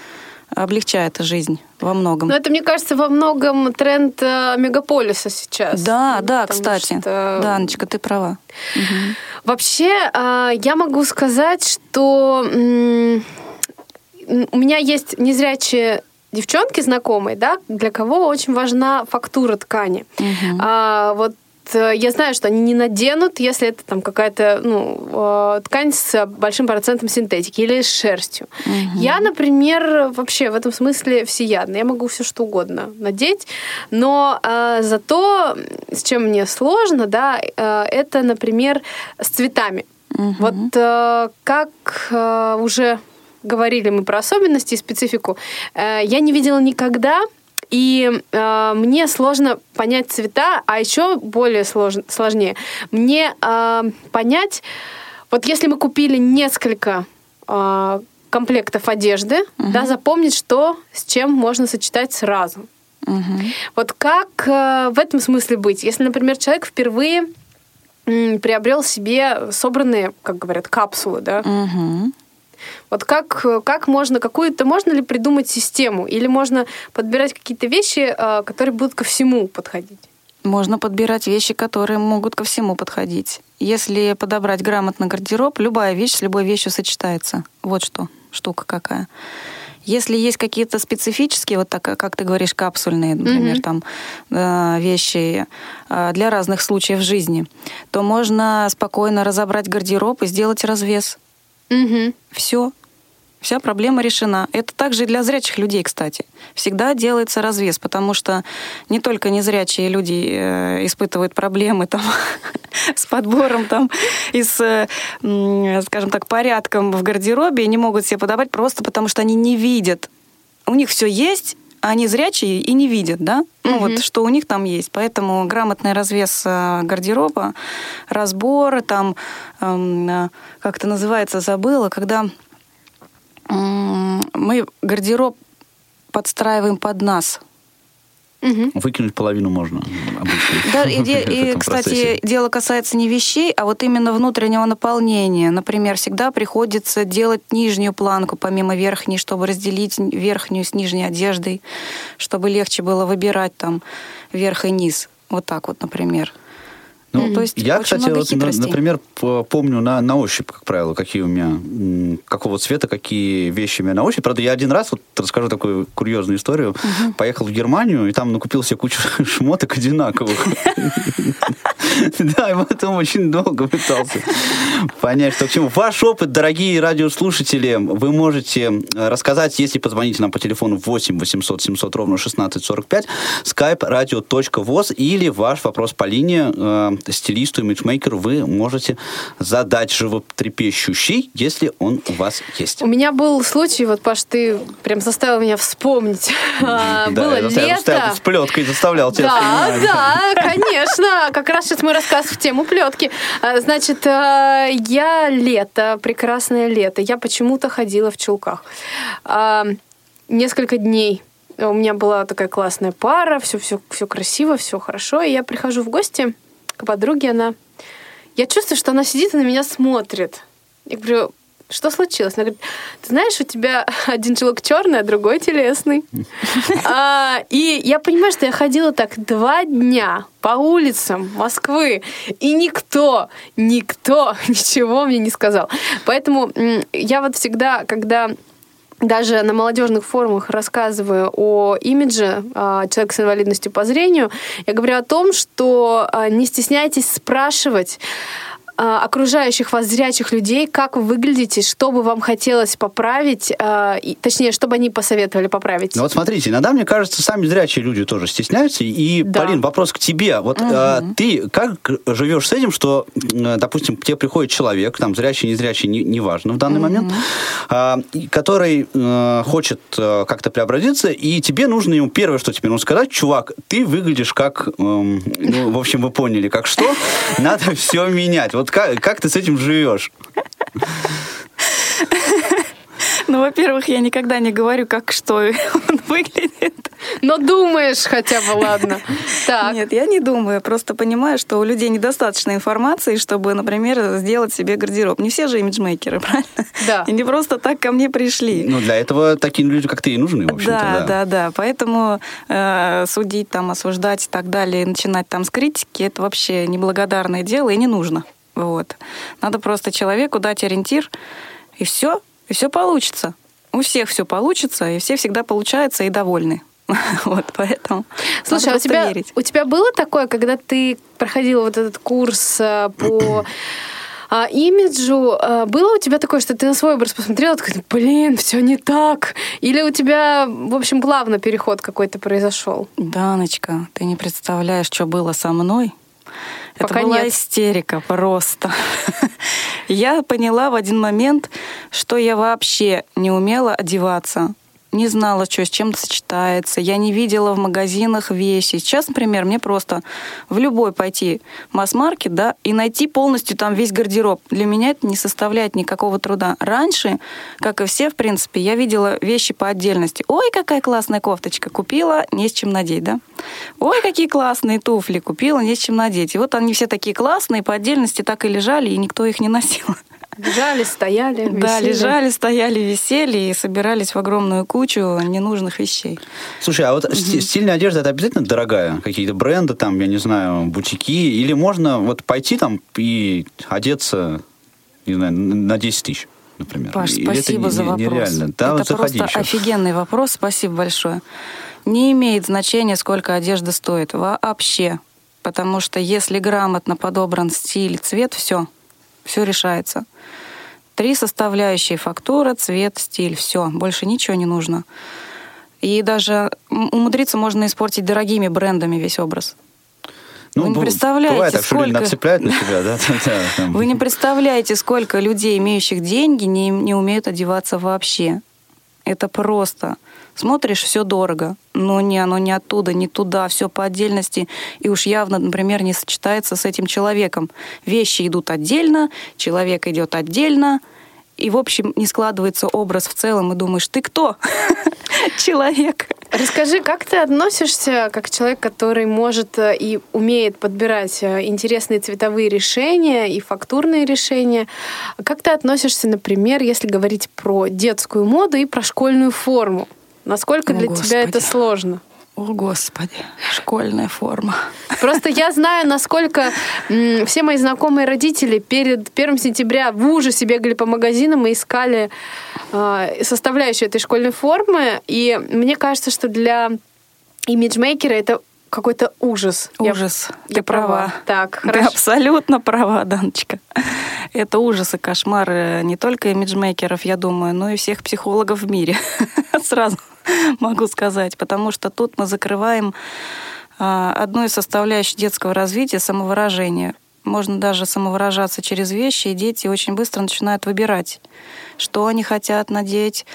облегчает жизнь во многом. Но это, мне кажется, во многом тренд э, мегаполиса сейчас. Да, да, кстати. Что... Да, Анечка, ты права. Угу. Вообще, э, я могу сказать, что у меня есть незрячие девчонки знакомые, да, для кого очень важна фактура ткани. Угу. А, вот э, я знаю, что они не наденут, если это там какая-то ну, э, ткань с большим процентом синтетики или с шерстью. Угу. Я, например, вообще в этом смысле всеядна. Я могу все что угодно надеть, но э, зато с чем мне сложно, да, э, это, например, с цветами. Угу. Вот э, как э, уже говорили мы про особенности и специфику, э, я не видела никогда, и э, мне сложно понять цвета, а еще более слож, сложнее мне э, понять, вот если мы купили несколько э, комплектов одежды, угу. да, запомнить, что с чем можно сочетать сразу. Угу. Вот как э, в этом смысле быть? Если, например, человек впервые приобрел себе собранные, как говорят, капсулы, да, угу. Вот как, как можно, какую-то, можно ли придумать систему? Или можно подбирать какие-то вещи, а, которые будут ко всему подходить? Можно подбирать вещи, которые могут ко всему подходить. Если подобрать грамотно гардероб, любая вещь с любой вещью сочетается. Вот что, штука какая. Если есть какие-то специфические, вот так, как ты говоришь, капсульные, например, Мгм. там э, вещи э, для разных случаев жизни, то можно спокойно разобрать гардероб и сделать развес. Мгм. Все. Вся проблема решена. Это также и для зрячих людей, кстати. Всегда делается развес, потому что не только незрячие люди э, испытывают проблемы там, с подбором там, и с, э, скажем так, порядком в гардеробе, и не могут себе подобрать просто потому, что они не видят. У них все есть, они зрячие и не видят, да? Ну Мгм. вот, что у них там есть. Поэтому грамотный развес э, гардероба, разбор, там, эм, э, как это называется, забыла, когда мы гардероб подстраиваем под нас. Мгм. Выкинуть половину можно обычно. Да, и, и, кстати, дело касается не вещей, а вот именно внутреннего наполнения. Например, всегда приходится делать нижнюю планку помимо верхней, чтобы разделить верхнюю с нижней одеждой, чтобы легче было выбирать там верх и низ. Вот так вот, например. Ну, то есть Я, кстати, много вот, на- например, помню на, на ощупь, как правило, какие у меня, какого цвета, какие вещи у меня на ощупь. Правда, я один раз, вот расскажу такую курьезную историю, поехал в Германию, и там накупил себе кучу шмоток одинаковых. Да, и потом очень долго пытался понять, что к чему. Ваш опыт, дорогие радиослушатели, вы можете рассказать, если позвоните нам по телефону 8 800 700 ровно 1645, skype radio.voz или ваш вопрос по линии э, стилисту, имиджмейкеру вы можете задать животрепещущий, если он у вас есть. У меня был случай, вот, Паш, ты прям заставил меня вспомнить. А, Да, Было я заставил- лето. с плеткой, заставлял тебя Да, да, конечно. Как раз сейчас мой рассказ в тему плетки. А, Значит, а, я лето, прекрасное лето. Я почему-то ходила в чулках. А, Несколько дней у меня была такая классная пара, все, все, все красиво, все хорошо. И я прихожу в гости к подруге, она... Я чувствую, что она сидит и на меня смотрит. Я говорю, что случилось? Она говорит, ты знаешь, у тебя один чулок черный, а другой телесный. А, и я понимаю, что я ходила так два дня по улицам Москвы, и никто, никто ничего мне не сказал. Поэтому я вот всегда, когда даже на молодежных форумах рассказываю о имидже а, человека с инвалидностью по зрению, я говорю о том, что а, не стесняйтесь спрашивать окружающих вас зрячих людей, как вы выглядите, что бы вам хотелось поправить, а, точнее, чтобы они посоветовали поправить. Ну вот смотрите, иногда, мне кажется, сами зрячие люди тоже стесняются. И, Да. Полин, вопрос к тебе. Вот э, ты как живешь с этим, что, допустим, к тебе приходит человек, там, зрячий, незрячий, не- неважно в данный момент, а, и который э, хочет э, как-то преобразиться, и тебе нужно ему первое, что тебе нужно сказать, чувак, ты выглядишь как, эм, ну, в общем, вы поняли, как что, надо все менять. Вот как, как ты с этим живешь? Ну, во-первых, я никогда не говорю, как что он выглядит. Но думаешь хотя бы, ладно. Так. Нет, я не думаю. Я просто понимаю, что у людей недостаточно информации, чтобы, например, сделать себе гардероб. Не все же имиджмейкеры, правильно? Да. И не просто так ко мне пришли. Ну, для этого такие люди, как ты, и нужны, в общем-то. Да, да, да. Поэтому э, судить, там, осуждать и так далее, и начинать там с критики, это вообще неблагодарное дело и не нужно. Вот. Надо просто человеку дать ориентир, и все, и все получится. У всех все получится, и все всегда получаются и довольны. Вот, поэтому Слушай, а у тебя, верить. у тебя было такое, когда ты проходила вот этот курс а, по а, имиджу, а, было у тебя такое, что ты на свой образ посмотрела, такой, блин, все не так? Или у тебя, в общем, плавно переход какой-то произошел? Даночка, ты не представляешь, что было со мной. Пока Это была нет. истерика просто. Я поняла в один момент, что я вообще не умела одеваться. Не знала, что с чем сочетается. Я не видела в магазинах вещи. Сейчас, например, мне просто в любой пойти масс-маркет, да, и найти полностью там весь гардероб. Для меня это не составляет никакого труда. Раньше, как и все, в принципе, я видела вещи по отдельности. Ой, какая классная кофточка. Купила, не с чем надеть, да? Ой, какие классные туфли. Купила, не с чем надеть. И вот они все такие классные, по отдельности так и лежали, и никто их не носил. Лежали, стояли, Да, висели. лежали, стояли, висели и собирались в огромную кучу ненужных вещей. Слушай, а вот сти- стильная одежда это обязательно дорогая? Какие-то бренды там, я не знаю, бутики? Или можно вот пойти там и одеться, не знаю, на 10 тысяч? например? Паш, Или это спасибо не- за вопрос. Нереально. Да, это вот заходи просто еще. офигенный вопрос. Спасибо большое. Не имеет значения, сколько одежда стоит. Вообще. Потому что если грамотно подобран стиль, цвет, все. Все решается. Три составляющие. Фактура, цвет, стиль. Все. Больше ничего не нужно. И даже умудриться можно испортить дорогими брендами весь образ. Вы не представляете, Ну, Бывает так, сколько- нацепляют на себя, да? Вы не представляете, сколько людей, имеющих деньги, не, не умеют одеваться вообще. Это просто. Смотришь, все дорого, но не, оно не оттуда, не туда, все по отдельности. И уж явно, например, не сочетается с этим человеком. Вещи идут отдельно, человек идет отдельно. И, в общем, не складывается образ в целом, и думаешь, ты кто? Человек. Расскажи, как ты относишься как человек, который может э, и умеет подбирать э, интересные цветовые решения и фактурные решения? Как ты относишься, например, если говорить про детскую моду и про школьную форму? Насколько О, для тебя это Господи. сложно? О, Господи, школьная форма. Просто я знаю, насколько все мои знакомые родители перед 1 сентября в ужасе бегали по магазинам и искали э, составляющую этой школьной формы. И мне кажется, что для имиджмейкера это какой-то ужас. Я- Ужас. я Ты права. Так, Ты хорошо. абсолютно права, Даночка. Это ужас и кошмар э, не только имиджмейкеров, я думаю, но и всех психологов в мире. Сразу могу сказать. Потому что тут мы закрываем а, одну из составляющих детского развития — самовыражение. Можно даже самовыражаться через вещи, и дети очень быстро начинают выбирать, что они хотят надеть,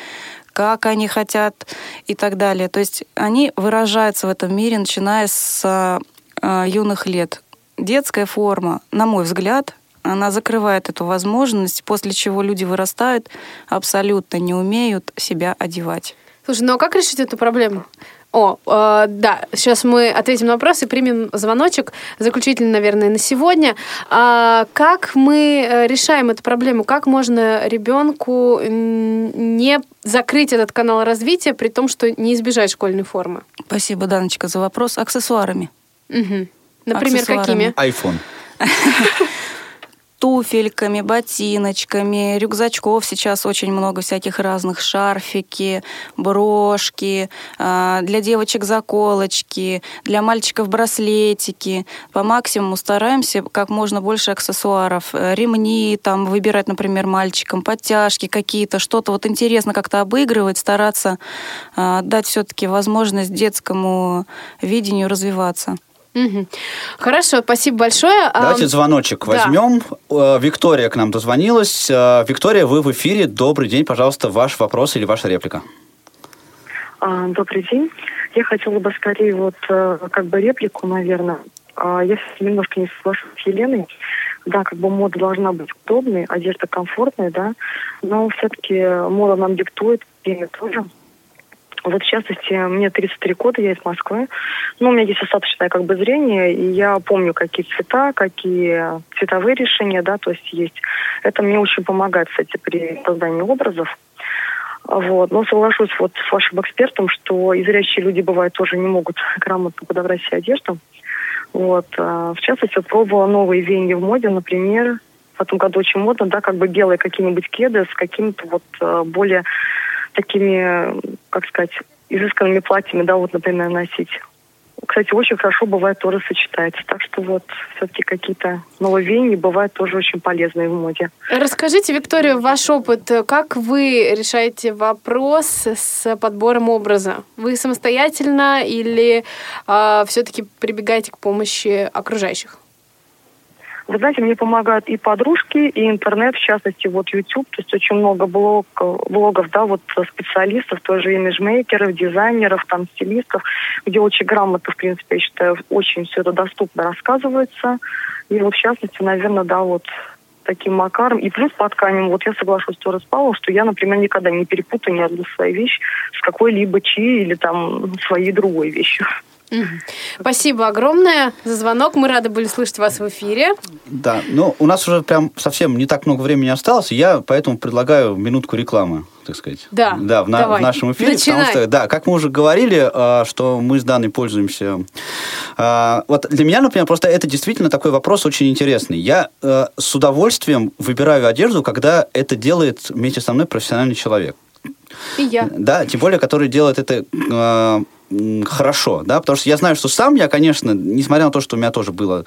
как они хотят и так далее. То есть они выражаются в этом мире, начиная с а, юных лет. Детская форма, на мой взгляд, она закрывает эту возможность, после чего люди вырастают, абсолютно не умеют себя одевать. Слушай, ну а как решить эту проблему? О, э, да, сейчас мы ответим на вопрос и примем звоночек, заключительный, наверное, на сегодня. А как мы э, решаем эту проблему? Как можно ребенку не закрыть этот канал развития, при том, что не избежать школьной формы? Спасибо, Даночка, за вопрос. Аксессуарами. Мгм. Например, Аксессуарами. какими? iPhone. туфельками, ботиночками, рюкзачков сейчас очень много всяких разных, шарфики, брошки, а, для девочек заколочки, для мальчиков браслетики. По максимуму стараемся как можно больше аксессуаров, Э, ремни там выбирать, например, мальчикам, подтяжки какие-то, что-то вот интересно как-то обыгрывать, стараться а, дать все-таки возможность детскому видению развиваться. Хорошо, спасибо большое. А, Давайте звоночек да. возьмем. Э, Виктория к нам дозвонилась. Э, Виктория, вы в эфире. Добрый день. Пожалуйста, ваш вопрос или ваша реплика. А, Добрый день. Я хотела бы скорее вот э, как бы реплику, наверное. А, Я немножко не соглашусь с Еленой. Да, как бы мода должна быть удобной, одежда комфортная, да, но все-таки мода нам диктует, время тоже. Вот в частности, мне 33 года, я из Москвы. Ну, у меня есть достаточное как бы зрение, и я помню, какие цвета, какие цветовые решения, да, то есть есть. Это мне очень помогает, кстати, при создании образов. Вот. Но соглашусь вот с вашим экспертом, что и зрячие люди, бывают, тоже не могут грамотно подобрать себе одежду. Вот. а, В частности, пробовала новые веяния в моде, например, в этом году очень модно, да, как бы белые какие-нибудь кеды с какими-то вот э, более такими, э, как сказать, изысканными платьями, да, вот, например, носить. Кстати, очень хорошо бывает тоже сочетается. Так что вот все-таки какие-то нововеяния бывают тоже очень полезные в моде. Расскажите, Виктория, ваш опыт. Как вы решаете вопрос с подбором образа? Вы самостоятельно или все-таки прибегаете к помощи окружающих? Вы знаете, мне помогают и подружки, и интернет, в частности, вот YouTube, то есть очень много блог, блогов, да, вот специалистов, тоже имиджмейкеров, дизайнеров, там, стилистов, где очень грамотно, в принципе, я считаю, очень все это доступно рассказывается. И вот, в частности, наверное, да, вот таким макаром. И плюс по тканям, вот я соглашусь тоже с Павлом, что я, например, никогда не перепутаю ни одну свою вещь с какой-либо чьей или там своей другой вещью. Спасибо огромное за звонок. Мы рады были слышать вас в эфире. Да, ну, у нас уже прям совсем не так много времени осталось, я поэтому предлагаю минутку рекламы. так сказать. Да, Да, в, на- в нашем эфире. Начинай. Потому что, да, как мы уже говорили, э, что мы с Даной пользуемся. э, Вот для меня, например, просто это действительно такой вопрос очень интересный. Я э, с удовольствием выбираю одежду, когда это делает вместе со мной профессиональный человек. И я. Да, тем более, который делает это м, хорошо, да, потому что я знаю, что сам я, конечно, несмотря на то, что у меня тоже было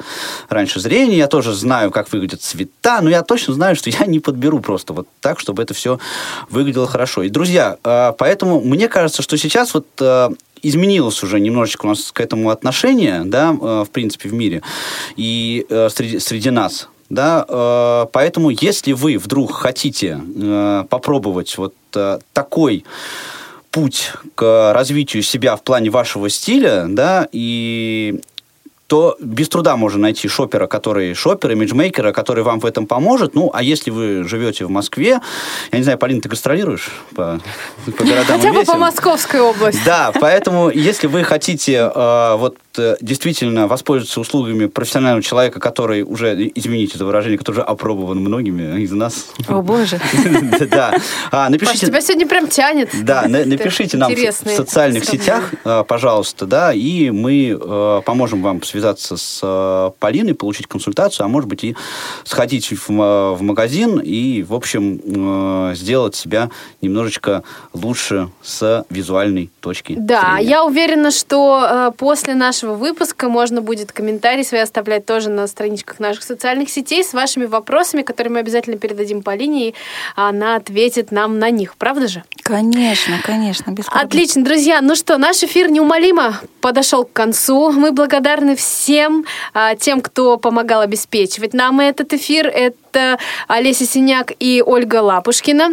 раньше зрение, я тоже знаю, как выглядят цвета, но я точно знаю, что я не подберу просто вот так, чтобы это все выглядело хорошо. И, друзья, э, поэтому мне кажется, что сейчас вот э, изменилось уже немножечко у нас к этому отношение, да, э, в принципе, в мире и э, среди, среди нас, да, поэтому если вы вдруг хотите э, попробовать вот э, такой путь к развитию себя в плане вашего стиля, да, и то без труда можно найти шопера, который шопера, имиджмейкера, который вам в этом поможет. Ну, а если вы живете в Москве, я не знаю, Полина, ты гастролируешь по, по городам Хотя бы по? Московской области. Да, поэтому если вы хотите э, вот действительно воспользоваться услугами профессионального человека, который уже, извините за выражение, который уже опробован многими из нас, О, боже. да, А, напишите... тебя сегодня прям тянет. Да, напишите нам в, социальных сетях, э, пожалуйста, да, и мы поможем вам связаться с Полиной, получить консультацию, а может быть и сходить в, магазин и, в общем, сделать себя немножечко лучше с визуальной точки Да, я уверена, что после нашего выпуска можно будет комментарии свои оставлять тоже на страничках наших социальных сетей с вашими вопросами, которые мы обязательно передадим Полине, и она ответит нам на них. Правда же? Конечно, конечно, без проблем. Отлично, друзья. Ну что, наш эфир неумолимо подошел к концу. Мы благодарны всем а, тем, кто помогал обеспечивать нам этот эфир. Это Олеся Синяк и Ольга Лапушкина.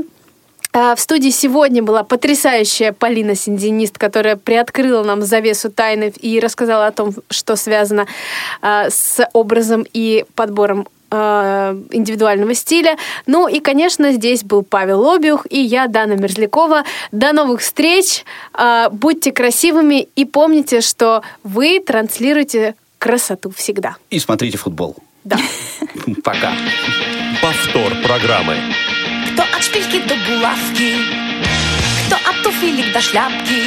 А, В студии сегодня была потрясающая Полина Синдинист, которая приоткрыла нам завесу тайны и рассказала о том, что связано а, с образом и подбором а, индивидуального стиля. Ну и, конечно, здесь был Павел Обиух и я, Дана Мерзлякова. До новых встреч. Будьте красивыми и помните, что вы транслируете красоту всегда. И смотрите футбол. Да. Пока. Повтор программы. Кто от шпильки до булавки, кто от туфелек до шляпки.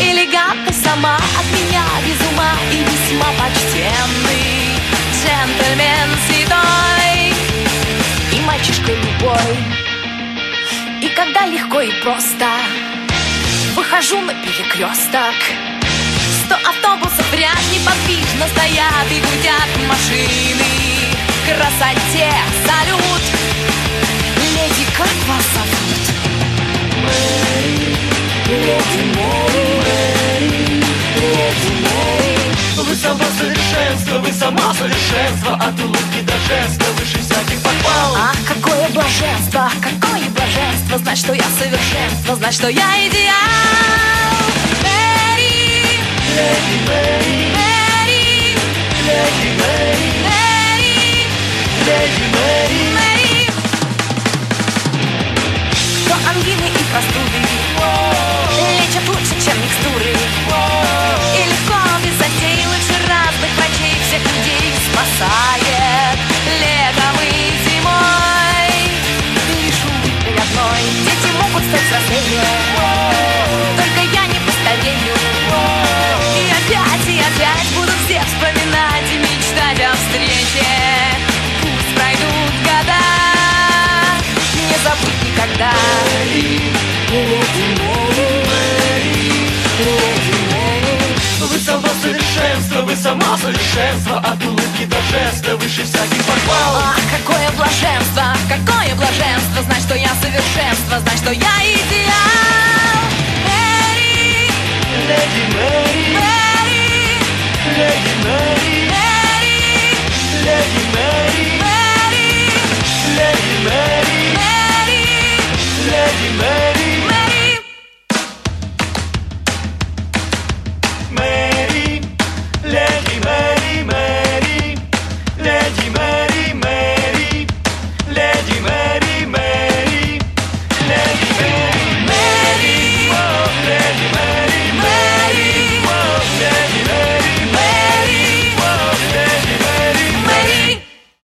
Элегантный сама от меня без ума и весьма почтенный джентльмен седой и мальчишка любой. И когда легко и просто выхожу на перекресток, сто автобусов ряд неподвижно стоят и гудят машины. Красоте салют, как вас зовут? Мэри, леди Мэри, леди Мэри. Вы сама совершенство, вы сама совершенство От улыбки до жеста, выше всяких похвал Ах, какое блаженство, какое блаженство Знать, что я совершенство, знать, что я идеал Мэри, Леди Мэри, Мэри, леди Мэри, Мэри, леди Мэри Мэри ангины и простуды. Лечат лучше, чем микстуры. И легко, без затей, лучше разных врачей. Всех людей спасает летом и зимой. Лишь улыбкой одной. Дети могут стать взрослее города. Вы сама совершенство, вы сама совершенство От улыбки до жеста, выше всяких похвал. Ах, какое блаженство, какое блаженство Знать, что я совершенство, знать, что я идеал. Мэри, леди Мэри Мэри, леди Мэри Мэри, леди Мэри Мэри, леди Мэри. Lady Mary